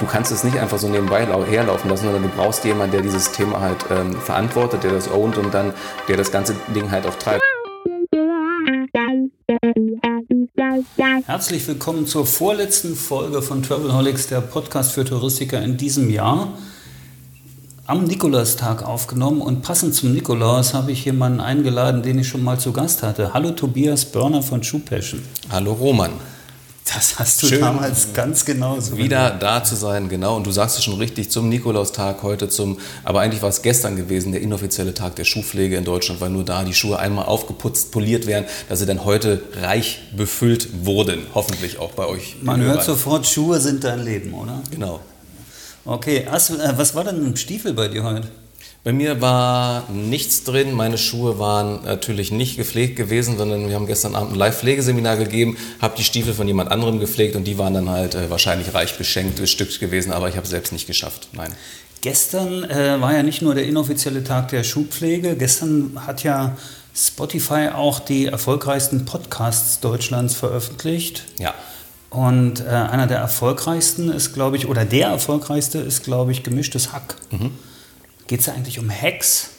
Du kannst es nicht einfach so nebenbei herlaufen lassen, sondern du brauchst jemanden, der dieses Thema halt ähm, verantwortet, der das ownt und dann der das ganze Ding halt auch treibt. Herzlich willkommen zur vorletzten Folge von Travelholics, der Podcast für Touristiker in diesem Jahr. Am Nikolaustag aufgenommen und passend zum Nikolaus habe ich jemanden eingeladen, den ich schon mal zu Gast hatte. Hallo Tobias Börner von Shoe Passion. Hallo Roman. Das hast du Schön. damals ganz genauso Wieder da zu sein, genau. Und du sagst es schon richtig, zum Nikolaustag heute zum, aber eigentlich war es gestern gewesen, der inoffizielle Tag der Schuhpflege in Deutschland, weil nur da die Schuhe einmal aufgeputzt, poliert werden, dass sie dann heute reich befüllt wurden. Hoffentlich auch bei euch. Man hört sofort, Schuhe sind dein Leben, oder? Genau. Okay, äh, was war denn ein Stiefel bei dir heute? Bei mir war nichts drin. Meine Schuhe waren natürlich nicht gepflegt gewesen, sondern wir haben gestern Abend ein Live-Pflegeseminar gegeben, habe die Stiefel von jemand anderem gepflegt und die waren dann halt äh, wahrscheinlich reich beschenkt, bestückt gewesen, aber ich habe es selbst nicht geschafft. Nein. Gestern äh, war ja nicht nur der inoffizielle Tag der Schuhpflege, gestern hat ja Spotify auch die erfolgreichsten Podcasts Deutschlands veröffentlicht. Ja. Und äh, einer der erfolgreichsten ist, glaube ich, oder der erfolgreichste ist, glaube ich, gemischtes Hack. Geht es eigentlich um Hacks?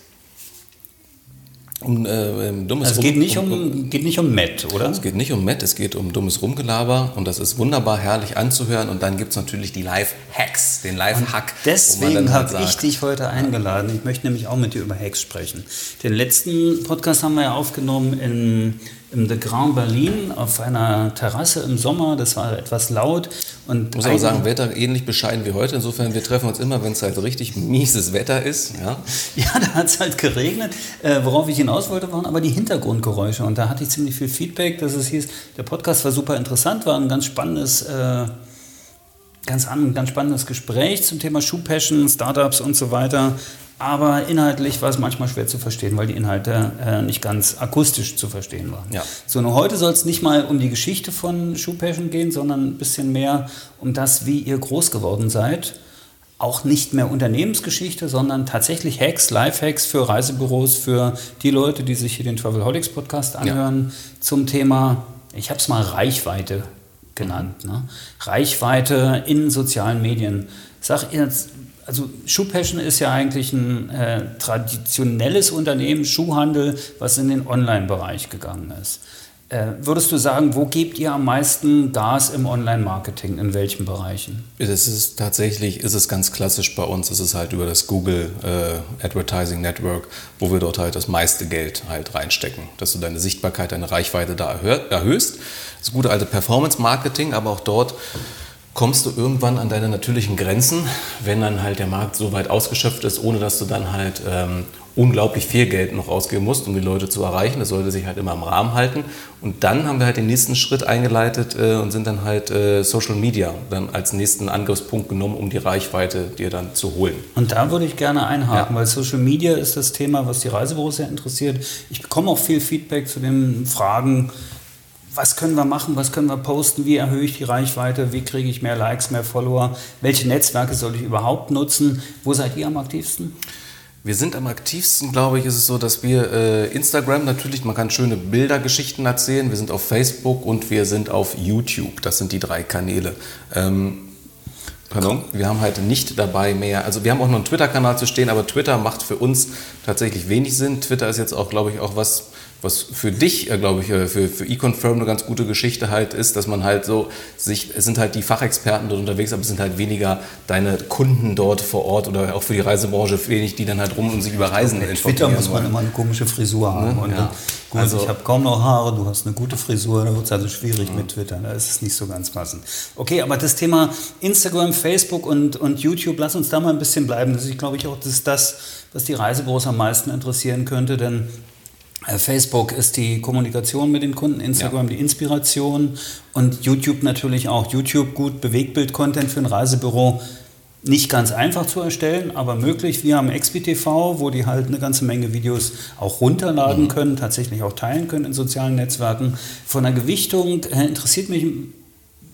Um äh, ähm, dummes Also es geht nicht um, geht nicht um Matt, oder? Es geht nicht um Matt, es geht um dummes Rumgelaber und das ist wunderbar herrlich anzuhören und dann gibt es natürlich die Live-Hacks, den Live-Hack. Deswegen halt habe ich dich heute eingeladen. Ich möchte nämlich auch mit dir über Hacks sprechen. Den letzten Podcast haben wir ja aufgenommen in, im The Grand Berlin auf einer Terrasse im Sommer. Das war etwas laut. Und Ich muss aber sagen, Wetter ähnlich bescheiden wie heute. Insofern, wir treffen uns immer, wenn es halt richtig mieses Wetter ist. Ja. Ja, da hat es halt geregnet. Äh, worauf ich hinaus wollte, waren aber die Hintergrundgeräusche. Und da hatte ich ziemlich viel Feedback, dass es hieß, der Podcast war super interessant, war ein ganz spannendes, äh, ganz, an, ganz spannendes Gespräch zum Thema Schuhpassion, Startups und so weiter. Aber inhaltlich war es manchmal schwer zu verstehen, weil die Inhalte äh, nicht ganz akustisch zu verstehen waren. Ja. So, nur heute soll es nicht mal um die Geschichte von Shoe Passion gehen, sondern ein bisschen mehr um das, wie ihr groß geworden seid. Auch nicht mehr Unternehmensgeschichte, sondern tatsächlich Hacks, Live-Hacks für Reisebüros, für die Leute, die sich hier den Travelholics Podcast anhören, zum Thema, ich habe es mal Reichweite genannt. Ne? Reichweite in sozialen Medien. Sag jetzt, also Shoe Passion ist ja eigentlich ein äh, traditionelles Unternehmen, Schuhhandel, was in den Online-Bereich gegangen ist. Äh, würdest du sagen, wo gebt ihr am meisten Gas im Online-Marketing? In welchen Bereichen? Es ist tatsächlich, ist es ganz klassisch bei uns, ist es halt über das Google äh, Advertising Network, wo wir dort halt das meiste Geld halt reinstecken, dass du deine Sichtbarkeit, deine Reichweite da erhö- erhöhst. Das gute alte Performance Marketing, aber auch dort kommst du irgendwann an deine natürlichen Grenzen, wenn dann halt der Markt so weit ausgeschöpft ist, ohne dass du dann halt ähm, unglaublich viel Geld noch ausgeben musst, um die Leute zu erreichen. Das sollte sich halt immer im Rahmen halten. Und dann haben wir halt den nächsten Schritt eingeleitet äh, und sind dann halt äh, Social Media dann als nächsten Angriffspunkt genommen, um die Reichweite dir dann zu holen. Und da würde ich gerne einhaken, Ja. weil Social Media ist das Thema, was die Reisebüros sehr interessiert. Ich bekomme auch viel Feedback zu den Fragen, was können wir machen, was können wir posten, wie erhöhe ich die Reichweite, wie kriege ich mehr Likes, mehr Follower, welche Netzwerke soll ich überhaupt nutzen, wo seid ihr am aktivsten? Wir sind am aktivsten, glaube ich, ist es so, dass wir äh, Instagram natürlich, man kann schöne Bildergeschichten erzählen. Wir sind auf Facebook und wir sind auf YouTube. Das sind die drei Kanäle. Ähm, Pardon? Wir haben halt nicht dabei mehr, also wir haben auch noch einen Twitter-Kanal zu stehen, aber Twitter macht für uns tatsächlich wenig Sinn. Twitter ist jetzt auch, glaube ich, auch was, was für dich, äh, glaube ich, äh, für, für eConfirm eine ganz gute Geschichte halt ist, dass man halt so sich, es sind halt die Fachexperten dort unterwegs, aber es sind halt weniger deine Kunden dort vor Ort oder auch für die Reisebranche wenig, die dann halt rum und sich über Reisen Twitter informieren muss man immer eine komische Frisur haben. Und Ja. gut, Also- ich habe kaum noch Haare, du hast eine gute Frisur, da wird es also schwierig mit Twitter. Da ist es nicht so ganz passend. Okay, aber das Thema Instagram, Facebook und, und YouTube, lass uns da mal ein bisschen bleiben. Das ist, glaube ich, auch das, ist das, was die Reisebüros am meisten interessieren könnte, denn Facebook ist die Kommunikation mit den Kunden, Instagram die Inspiration und YouTube natürlich auch. YouTube gut Bewegtbild-Content für ein Reisebüro nicht ganz einfach zu erstellen, aber möglich. Wir haben XBTV, wo die halt eine ganze Menge Videos auch runterladen mhm. können, tatsächlich auch teilen können in sozialen Netzwerken. Von der Gewichtung äh, interessiert mich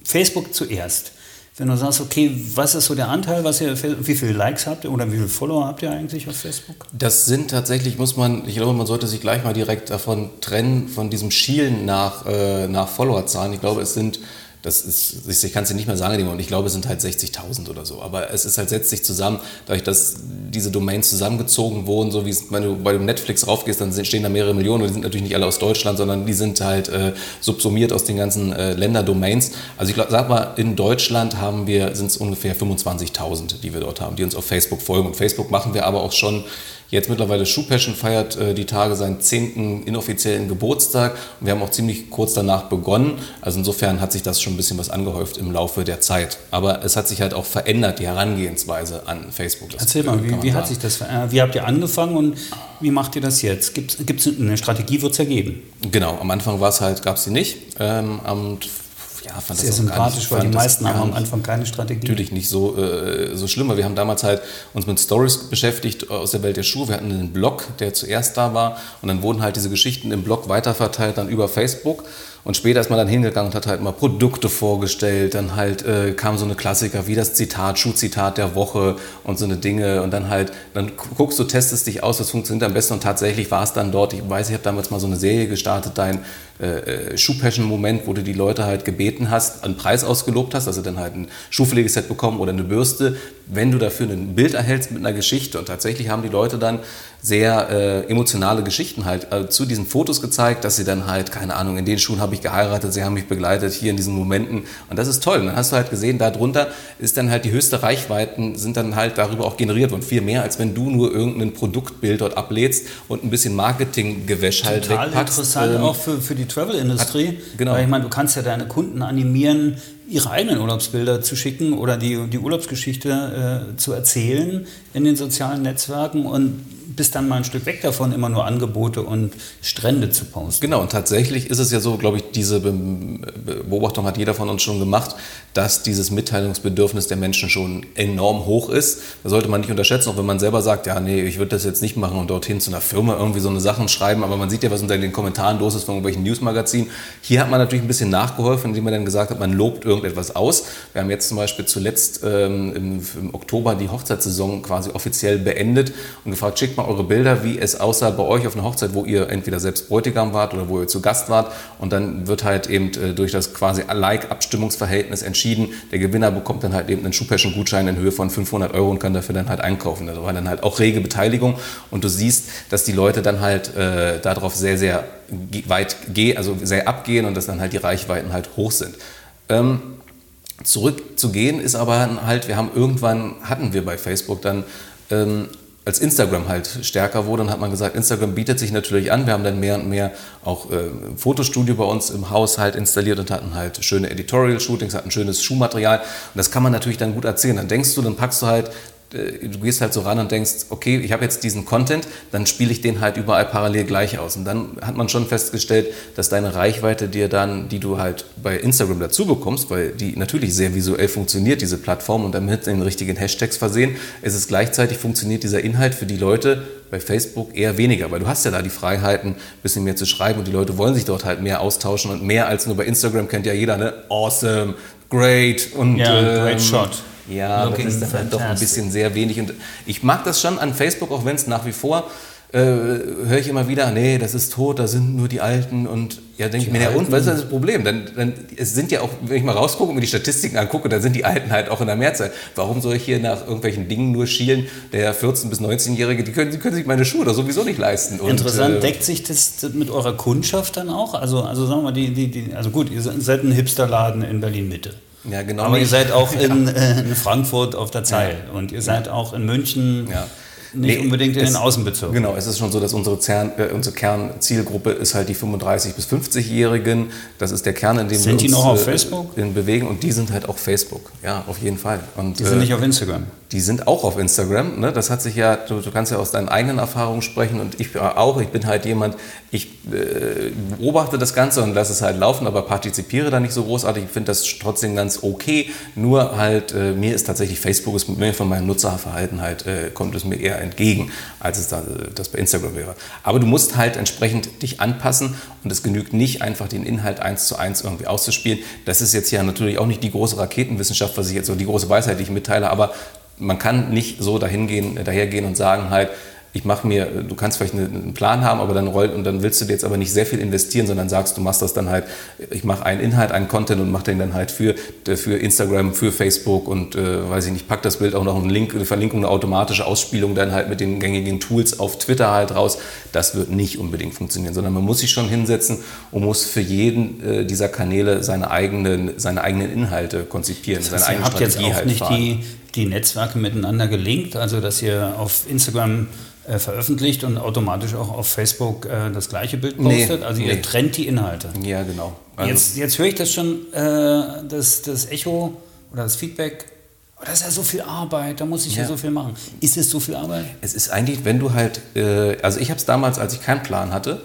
Facebook zuerst. Wenn du sagst, okay, was ist so der Anteil, was ihr, wie viele Likes habt ihr oder wie viele Follower habt ihr eigentlich auf Facebook? Das sind tatsächlich, muss man, ich glaube, man sollte sich gleich mal direkt davon trennen, von diesem Schielen nach, äh, nach Followerzahlen. Ich glaube, es sind das ist, ich kann es dir nicht mehr sagen, und ich glaube, es sind halt 60.000 oder so. Aber es ist halt, setzt sich zusammen, dadurch, dass diese Domains zusammengezogen wurden, so wie es, wenn du bei dem Netflix raufgehst, dann stehen da mehrere Millionen und die sind natürlich nicht alle aus Deutschland, sondern die sind halt äh, subsumiert aus den ganzen äh, Länderdomains. Also ich glaub, sag mal, in Deutschland haben wir, sind es ungefähr 25.000, die wir dort haben, die uns auf Facebook folgen. Und Facebook machen wir aber auch schon Jetzt mittlerweile Shoe Passion feiert äh, die Tage seinen zehnten inoffiziellen Geburtstag und wir haben auch ziemlich kurz danach begonnen. Also insofern hat sich das schon ein bisschen was angehäuft im Laufe der Zeit. Aber es hat sich halt auch verändert, die Herangehensweise an Facebook. Das Erzähl mal, wie, wie hat sich das verändert? Wie habt ihr angefangen und wie macht ihr das jetzt? Gibt es eine Strategie, wird es ja geben? Genau, am Anfang war es halt, gab es sie nicht. Ähm, und ja, fand Sehr das sympathisch, weil die meisten haben am Anfang keine Strategie. Natürlich nicht so, äh, so schlimm, weil wir haben damals halt uns mit Stories beschäftigt aus der Welt der Schuhe. Wir hatten einen Blog, der zuerst da war und dann wurden halt diese Geschichten im Blog weiterverteilt, dann über Facebook. Und später ist man dann hingegangen und hat halt mal Produkte vorgestellt. Dann halt äh, kam so eine Klassiker wie das Zitat, Schuhzitat der Woche und so eine Dinge. Und dann halt, dann guckst du, testest dich aus, was funktioniert am besten. Und tatsächlich war es dann dort. Ich weiß, ich habe damals mal so eine Serie gestartet, dein äh, äh Schuhpassion-Moment, wo du die Leute halt gebeten hast, einen Preis ausgelobt hast, also dann halt ein Schuhpflegeset bekommen oder eine Bürste, wenn du dafür ein Bild erhältst mit einer Geschichte. Und tatsächlich haben die Leute dann sehr äh, emotionale Geschichten halt äh, zu diesen Fotos gezeigt, dass sie dann halt, keine Ahnung, in den Schuhen habe ich geheiratet, sie haben mich begleitet, hier in diesen Momenten. Und das ist toll. Und dann hast du halt gesehen, darunter ist dann halt die höchste Reichweiten, sind dann halt darüber auch generiert worden. Viel mehr, als wenn du nur irgendein Produktbild dort ablädst und ein bisschen Marketinggewäsch halt Total wegpackst. interessant ähm, auch für, für die Travel-Industrie. Genau. Weil ich meine, du kannst ja deine Kunden animieren, ihre eigenen Urlaubsbilder zu schicken oder die, die Urlaubsgeschichte äh, zu erzählen in den sozialen Netzwerken und bist dann mal ein Stück weg davon, immer nur Angebote und Strände zu posten. Genau, und tatsächlich ist es ja so, glaube ich, diese Beobachtung hat jeder von uns schon gemacht, dass dieses Mitteilungsbedürfnis der Menschen schon enorm hoch ist. Das sollte man nicht unterschätzen, auch wenn man selber sagt, ja, nee, ich würde das jetzt nicht machen und dorthin zu einer Firma irgendwie so eine Sachen schreiben, aber man sieht ja, was unter den Kommentaren los ist von irgendwelchen Newsmagazinen. Hier hat man natürlich ein bisschen nachgeholfen, indem man dann gesagt hat, man lobt irgendetwas aus. Wir haben jetzt zum Beispiel zuletzt ähm, im, im Oktober die Hochzeitssaison quasi offiziell beendet und gefragt, schickt mal eure Bilder, wie es aussah bei euch auf einer Hochzeit, wo ihr entweder selbst Bräutigam wart oder wo ihr zu Gast wart. Und dann wird halt eben äh, durch das quasi Like-Abstimmungsverhältnis entschieden. Der Gewinner bekommt dann halt eben einen Schuhpeschen-Gutschein in Höhe von 500 Euro und kann dafür dann halt einkaufen. Da war dann halt auch rege Beteiligung. Und du siehst, dass die Leute dann halt äh, darauf sehr, sehr weit gehen, also sehr abgehen und dass dann halt die Reichweiten halt hoch sind. Ähm, zurückzugehen ist aber halt, wir haben irgendwann, hatten wir bei Facebook dann ähm, als Instagram halt stärker wurde, dann hat man gesagt, Instagram bietet sich natürlich an. Wir haben dann mehr und mehr auch äh, Fotostudio bei uns im Haus halt installiert und hatten halt schöne Editorial-Shootings, hatten schönes Schuhmaterial. Und das kann man natürlich dann gut erzählen. Dann denkst du, dann packst du halt du gehst halt so ran und denkst, okay, ich habe jetzt diesen Content, dann spiele ich den halt überall parallel gleich aus. Und dann hat man schon festgestellt, dass deine Reichweite dir dann, die du halt bei Instagram dazu bekommst, weil die natürlich sehr visuell funktioniert, diese Plattform, und damit den richtigen Hashtags versehen, ist es gleichzeitig funktioniert dieser Inhalt für die Leute bei Facebook eher weniger, weil du hast ja da die Freiheiten, ein bisschen mehr zu schreiben und die Leute wollen sich dort halt mehr austauschen und mehr als nur bei Instagram kennt ja jeder, ne? Awesome, great und ja, great ähm, shot. Ja, Looking das ist dann halt doch ein bisschen sehr wenig. Und ich mag das schon an Facebook, auch wenn es nach wie vor äh, höre ich immer wieder, nee, das ist tot, da sind nur die Alten und ja, denke ich mir, ja und, was ist das Problem? Dann, dann, es sind ja auch, wenn ich mal rausgucke und mir die Statistiken angucke, dann sind die Alten halt auch in der Mehrzahl. Warum soll ich hier nach irgendwelchen Dingen nur schielen? Der 14- bis 19-Jährige, die können, die können sich meine Schuhe da sowieso nicht leisten. Und, Interessant, äh, deckt sich das mit eurer Kundschaft dann auch? Also, also sagen wir mal, die, die, die, also gut, ihr seid ein Hipsterladen in Berlin-Mitte. Ja, genau. Aber ihr seid auch in, äh, in Frankfurt auf der Zeil und ihr seid auch in München. Ja. Nicht nee, unbedingt in es, den Außenbezirken. Genau, es ist schon so, dass unsere, Zern, äh, unsere Kernzielgruppe ist halt die 35- bis 50-Jährigen. Das ist der Kern, in dem sind wir uns die noch auf äh, Facebook? bewegen und die sind halt auch Facebook. Ja, auf jeden Fall. Und, die sind äh, nicht auf Instagram? Die sind auch auf Instagram. Ne? Das hat sich ja, du, du, kannst ja aus deinen eigenen Erfahrungen sprechen und ich auch. Ich bin halt jemand, ich äh, beobachte das Ganze und lasse es halt laufen, aber partizipiere da nicht so großartig. Ich finde das trotzdem ganz okay. Nur halt, äh, mir ist tatsächlich Facebook ist mir von meinem Nutzerverhalten halt, äh, kommt es mir eher entgegen, als es da, äh, das bei Instagram wäre. Aber du musst halt entsprechend dich anpassen und es genügt nicht einfach den Inhalt eins zu eins irgendwie auszuspielen. Das ist jetzt ja natürlich auch nicht die große Raketenwissenschaft, was ich jetzt so die große Weisheit, die ich mitteile, aber man kann nicht so dahingehen, dahergehen und sagen halt, ich mache mir, du kannst vielleicht einen Plan haben, aber dann rollt und dann willst du dir jetzt aber nicht sehr viel investieren, sondern sagst, du machst das dann halt, ich mache einen Inhalt, einen Content und mache den dann halt für, für Instagram, für Facebook und äh, weiß ich nicht, pack das Bild auch noch einen Link, eine Verlinkung, eine automatische Ausspielung dann halt mit den gängigen Tools auf Twitter halt raus. Das wird nicht unbedingt funktionieren, sondern man muss sich schon hinsetzen und muss für jeden äh, dieser Kanäle seine eigenen, seine eigenen Inhalte konzipieren, das heißt, seine eigene Strategie jetzt auch halt nicht fahren. die die Netzwerke miteinander gelinkt, also dass ihr auf Instagram äh, veröffentlicht und automatisch auch auf Facebook äh, das gleiche Bild postet. Nee, also ihr nee. trennt die Inhalte. Ja, genau. Also jetzt, jetzt höre ich das schon, äh, das, das Echo oder das Feedback. Oh, das ist ja so viel Arbeit, da muss ich ja. ja. so viel machen. Ist es so viel Arbeit? Es ist eigentlich, wenn du halt, äh, also ich habe es damals, als ich keinen Plan hatte,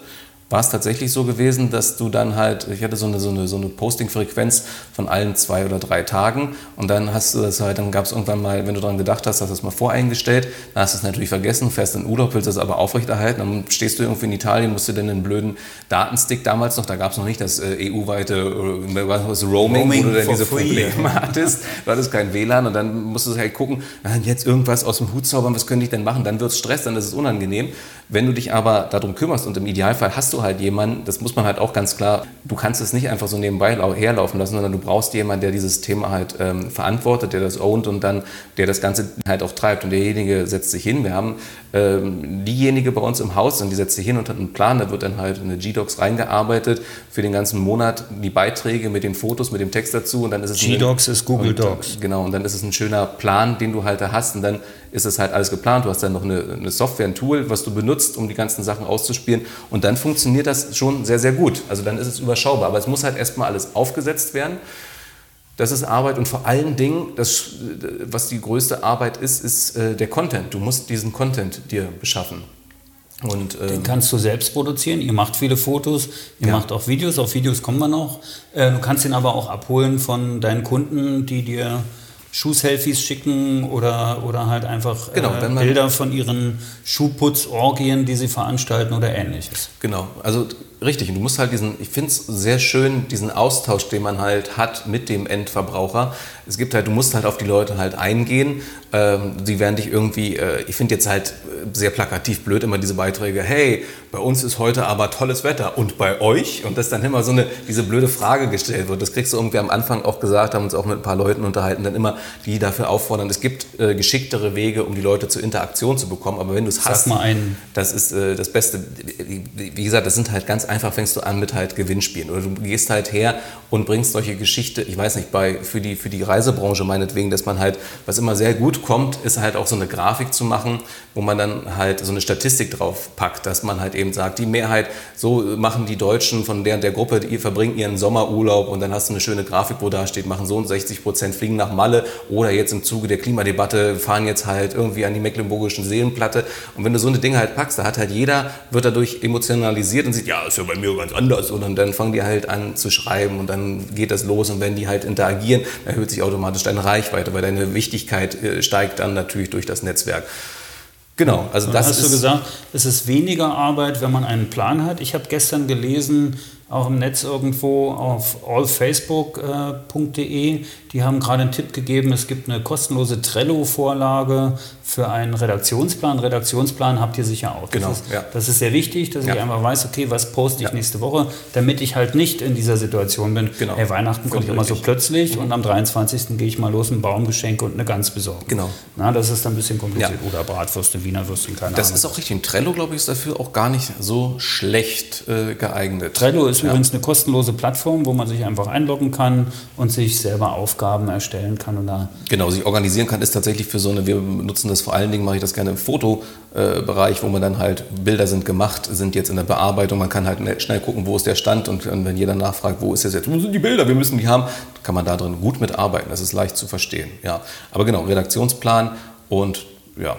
war es tatsächlich so gewesen, dass du dann halt, ich hatte so eine, so eine, so eine Posting-Frequenz von allen zwei oder drei Tagen und dann hast du das halt, dann gab es irgendwann mal, wenn du daran gedacht hast, hast du das mal voreingestellt, dann hast du es natürlich vergessen, fährst in Urlaub, willst das aber aufrechterhalten, dann stehst du irgendwie in Italien, musst du dann einen blöden Datenstick damals noch, da gab es noch nicht das äh, EU-weite äh, Roaming, Roaming, wo du dann diese free. Probleme hattest, du hattest kein WLAN und dann musst du halt gucken, jetzt irgendwas aus dem Hut zaubern, was können ich denn machen, dann wird es Stress, dann ist es unangenehm. Wenn du dich aber darum kümmerst und im Idealfall hast du halt jemanden, das muss man halt auch ganz klar, du kannst es nicht einfach so nebenbei herlaufen lassen, sondern du brauchst jemanden, der dieses Thema halt ähm, verantwortet, der das ownt und dann, der das Ganze halt auch treibt. Und derjenige setzt sich hin. Wir haben ähm, diejenige bei uns im Haus, und die setzt sich hin und hat einen Plan, da wird dann halt eine G-Docs reingearbeitet für den ganzen Monat, die Beiträge mit den Fotos, mit dem Text dazu und dann ist es... G-Docs ist Google und, Docs. Genau, und dann ist es ein schöner Plan, den du halt da hast und dann ist es halt alles geplant. Du hast dann noch eine, eine, Software, ein Tool, was du benutzt, um die ganzen Sachen auszuspielen. Und dann funktioniert das schon sehr, sehr gut. Also dann ist es überschaubar. Aber es muss halt erstmal alles aufgesetzt werden. Das ist Arbeit und vor allen Dingen, das, was die größte Arbeit ist, ist äh, der Content. Du musst diesen Content dir beschaffen. Und, ähm, Den kannst du selbst produzieren. Ihr macht viele Fotos, ihr ja. macht auch Videos. Auf Videos kommen wir noch. Äh, du kannst ihn aber auch abholen von deinen Kunden, die dir Schuhselfies schicken oder, oder halt einfach genau, äh, Bilder von ihren Schuhputzorgien, die sie veranstalten oder ähnliches. Genau, also richtig. Und du musst halt diesen, ich finde es sehr schön, diesen Austausch, den man halt hat mit dem Endverbraucher. Es gibt halt, du musst halt auf die Leute halt eingehen. Ähm, die werden dich irgendwie, äh, ich finde jetzt halt sehr plakativ blöd immer diese Beiträge, hey, bei uns ist heute aber tolles Wetter und bei euch? Und dass dann immer so eine, diese blöde Frage gestellt wird. Das kriegst du irgendwie am Anfang auch gesagt, haben uns auch mit ein paar Leuten unterhalten, dann immer die dafür auffordern, es gibt äh, geschicktere Wege, um die Leute zur Interaktion zu bekommen. Aber wenn du es hast, mal einen. das ist äh, das Beste. Wie gesagt, das sind halt ganz einfach, fängst du an mit halt Gewinnspielen. Oder du gehst halt her und bringst solche Geschichte, ich weiß nicht, bei, für, die, für die Reisebranche meinetwegen, dass man halt, was immer sehr gut kommt, ist halt auch so eine Grafik zu machen, wo man dann halt so eine Statistik drauf packt, dass man halt eben sagt, die Mehrheit, so machen die Deutschen von der und der Gruppe, die verbringen ihren Sommerurlaub und dann hast du eine schöne Grafik, wo da steht, machen so und 60 Prozent fliegen nach Malle oder jetzt im Zuge der Klimadebatte fahren jetzt halt irgendwie an die mecklenburgischen Seenplatte. Und wenn du so eine Dinge halt packst, da hat halt jeder, wird dadurch emotionalisiert und sieht, ja, ist ja bei mir ganz anders. Und dann fangen die halt an zu schreiben und dann geht das los und wenn die halt interagieren, erhöht sich automatisch deine Reichweite, weil deine Wichtigkeit äh, steigt dann natürlich durch das Netzwerk. Genau, also das hast ist. Hast du gesagt, es ist weniger Arbeit, wenn man einen Plan hat. Ich habe gestern gelesen, auch im Netz irgendwo auf allfacebook.de. Die haben gerade einen Tipp gegeben, es gibt eine kostenlose Trello-Vorlage für einen Redaktionsplan. Redaktionsplan habt ihr sicher auch. Genau, das ist, ja. das ist sehr wichtig, dass ja. ich einfach weiß, okay, was poste ich ja. nächste Woche, damit ich halt nicht in dieser Situation bin. Genau. Hey, Weihnachten kommt immer so plötzlich mhm. und am 23. gehe ich mal los, ein Baumgeschenk und eine Gans besorgen. Genau. Na, das ist dann ein bisschen kompliziert. Oder Bratwürste, Wiener Würstchen, keine das Ahnung. Das ist auch richtig. Trello, glaube ich, ist dafür auch gar nicht so schlecht äh, geeignet. Trello ist ist ja. übrigens eine kostenlose Plattform, wo man sich einfach einloggen kann und sich selber Aufgaben erstellen kann. Oder genau, sich organisieren kann, ist tatsächlich für so eine, wir benutzen das vor allen Dingen, mache ich das gerne im Fotobereich, wo man dann halt, Bilder sind gemacht, sind jetzt in der Bearbeitung, man kann halt schnell gucken, wo ist der Stand und wenn jeder nachfragt, wo ist das jetzt, wo sind die Bilder, wir müssen die haben, kann man da drin gut mitarbeiten, das ist leicht zu verstehen. Ja. Aber genau, Redaktionsplan Und ja,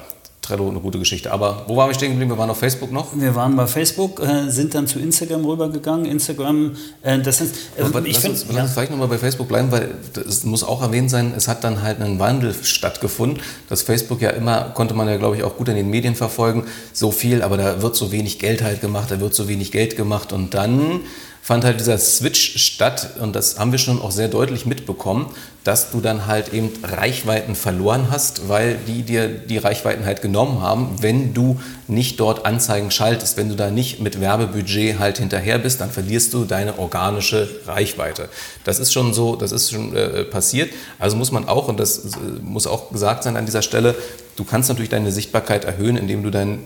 Trello eine gute Geschichte. Aber wo waren wir stehen geblieben? Wir waren auf Facebook noch? Wir waren bei Facebook, äh, sind dann zu Instagram rübergegangen. Instagram, äh, das ist. Äh, ich finde. Lass uns vielleicht nochmal bei Facebook bleiben, weil es muss auch erwähnt sein, es hat dann halt einen Wandel stattgefunden. Das Facebook ja immer, konnte man ja glaube ich auch gut in den Medien verfolgen, so viel, aber da wird so wenig Geld halt gemacht, da wird so wenig Geld gemacht und dann fand halt dieser Switch statt und das haben wir schon auch sehr deutlich mitbekommen, dass du dann halt eben Reichweiten verloren hast, weil die dir die Reichweiten halt genommen haben, wenn du nicht dort Anzeigen schaltest, wenn du da nicht mit Werbebudget halt hinterher bist, dann verlierst du deine organische Reichweite. Das ist schon so, das ist schon äh, passiert. Also muss man auch, und das äh, muss auch gesagt sein an dieser Stelle, du kannst natürlich deine Sichtbarkeit erhöhen, indem du dann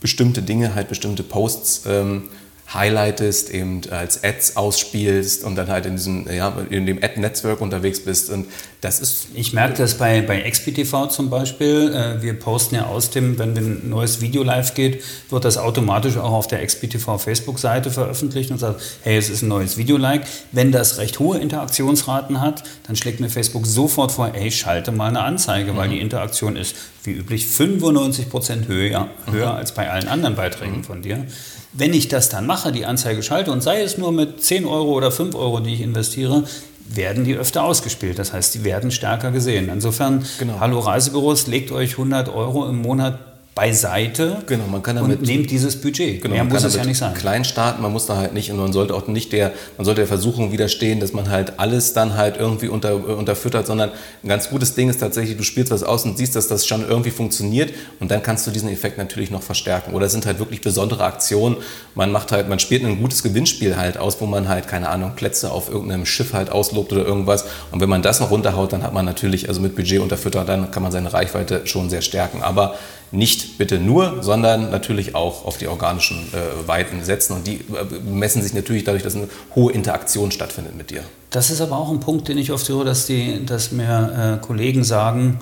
bestimmte Dinge, halt bestimmte Posts ähm, highlightest, eben als Ads ausspielst und dann halt in diesem, ja, in dem Ad-Netzwerk unterwegs bist. Und das ist. Ich merke das bei, bei XPTV zum Beispiel. Äh, wir posten ja aus dem, wenn ein neues Video live geht, wird das automatisch auch auf der XPTV Facebook-Seite veröffentlicht und sagt, hey, es ist ein neues Video-Like. Wenn das recht hohe Interaktionsraten hat, dann schlägt mir Facebook sofort vor, hey, schalte mal eine Anzeige, weil mhm. die Interaktion ist wie üblich 95 Prozent höher, höher mhm. als bei allen anderen Beiträgen mhm. von dir. Wenn ich das dann mache, die Anzeige schalte und sei es nur mit 10 Euro oder 5 Euro, die ich investiere, werden die öfter ausgespielt. Das heißt, die werden stärker gesehen. Insofern, genau. Hallo Reisebüros, legt euch 100 Euro im Monat beiseite genau, man kann damit, und nehmt dieses Budget. Genau, Mehr muss es ja nicht sein. Klein starten, man muss da halt nicht und man sollte auch nicht der, man sollte der Versuchung widerstehen, dass man halt alles dann halt irgendwie unter, unterfüttert, sondern ein ganz gutes Ding ist tatsächlich, du spielst was aus und siehst, dass das schon irgendwie funktioniert und dann kannst du diesen Effekt natürlich noch verstärken. Oder es sind halt wirklich besondere Aktionen. Man macht halt, man spielt ein gutes Gewinnspiel halt aus, wo man halt, keine Ahnung, Plätze auf irgendeinem Schiff halt auslobt oder irgendwas. Und wenn man das noch runterhaut, dann hat man natürlich, also mit Budget unterfüttert, dann kann man seine Reichweite schon sehr stärken. Aber nicht bitte nur, sondern natürlich auch auf die organischen äh, Weiten setzen. Und die äh, messen sich natürlich dadurch, dass eine hohe Interaktion stattfindet mit dir. Das ist aber auch ein Punkt, den ich oft höre, dass, die, dass mir äh, Kollegen sagen,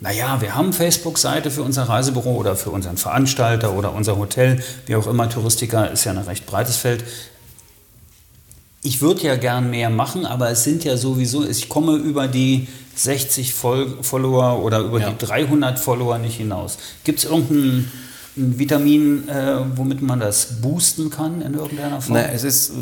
naja, wir haben Facebook-Seite für unser Reisebüro oder für unseren Veranstalter oder unser Hotel, wie auch immer, Touristiker ist ja ein recht breites Feld. Ich würde ja gern mehr machen, aber es sind ja sowieso, ich komme über die 60 Follower oder über ja. die 300 Follower nicht hinaus. Gibt es irgendein Vitamin, äh, womit man das boosten kann in irgendeiner Form? Na, es, ist,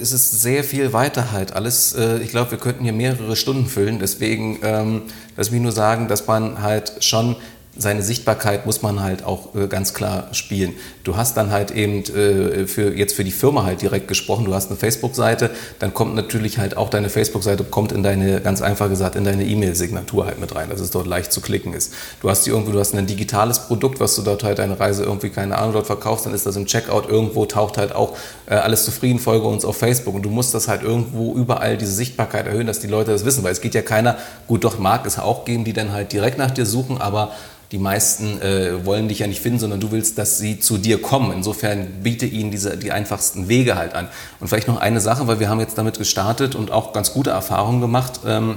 es ist sehr viel weiter halt. Alles, äh, ich glaube, wir könnten hier mehrere Stunden füllen. Deswegen ähm, lass mich nur sagen, dass man halt schon seine Sichtbarkeit muss man halt auch äh, ganz klar spielen. Du hast dann halt eben äh, für, jetzt für die Firma halt direkt gesprochen, du hast eine Facebook-Seite, dann kommt natürlich halt auch deine Facebook-Seite, kommt in deine, ganz einfach gesagt, in deine E-Mail-Signatur halt mit rein, dass es dort leicht zu klicken ist. Du hast die irgendwo, du hast ein digitales Produkt, was du dort halt deine Reise irgendwie, keine Ahnung, dort verkaufst, dann ist das im Checkout irgendwo, taucht halt auch äh, alles zufrieden, folge uns auf Facebook und du musst das halt irgendwo überall diese Sichtbarkeit erhöhen, dass die Leute das wissen, weil es geht ja keiner, gut, doch mag es auch geben, die dann halt direkt nach dir suchen, aber die meisten äh, wollen dich ja nicht finden, sondern du willst, dass sie zu dir kommen. Insofern biete ihnen diese, die einfachsten Wege halt an. Und vielleicht noch eine Sache, weil wir haben jetzt damit gestartet und auch ganz gute Erfahrungen gemacht. Ähm,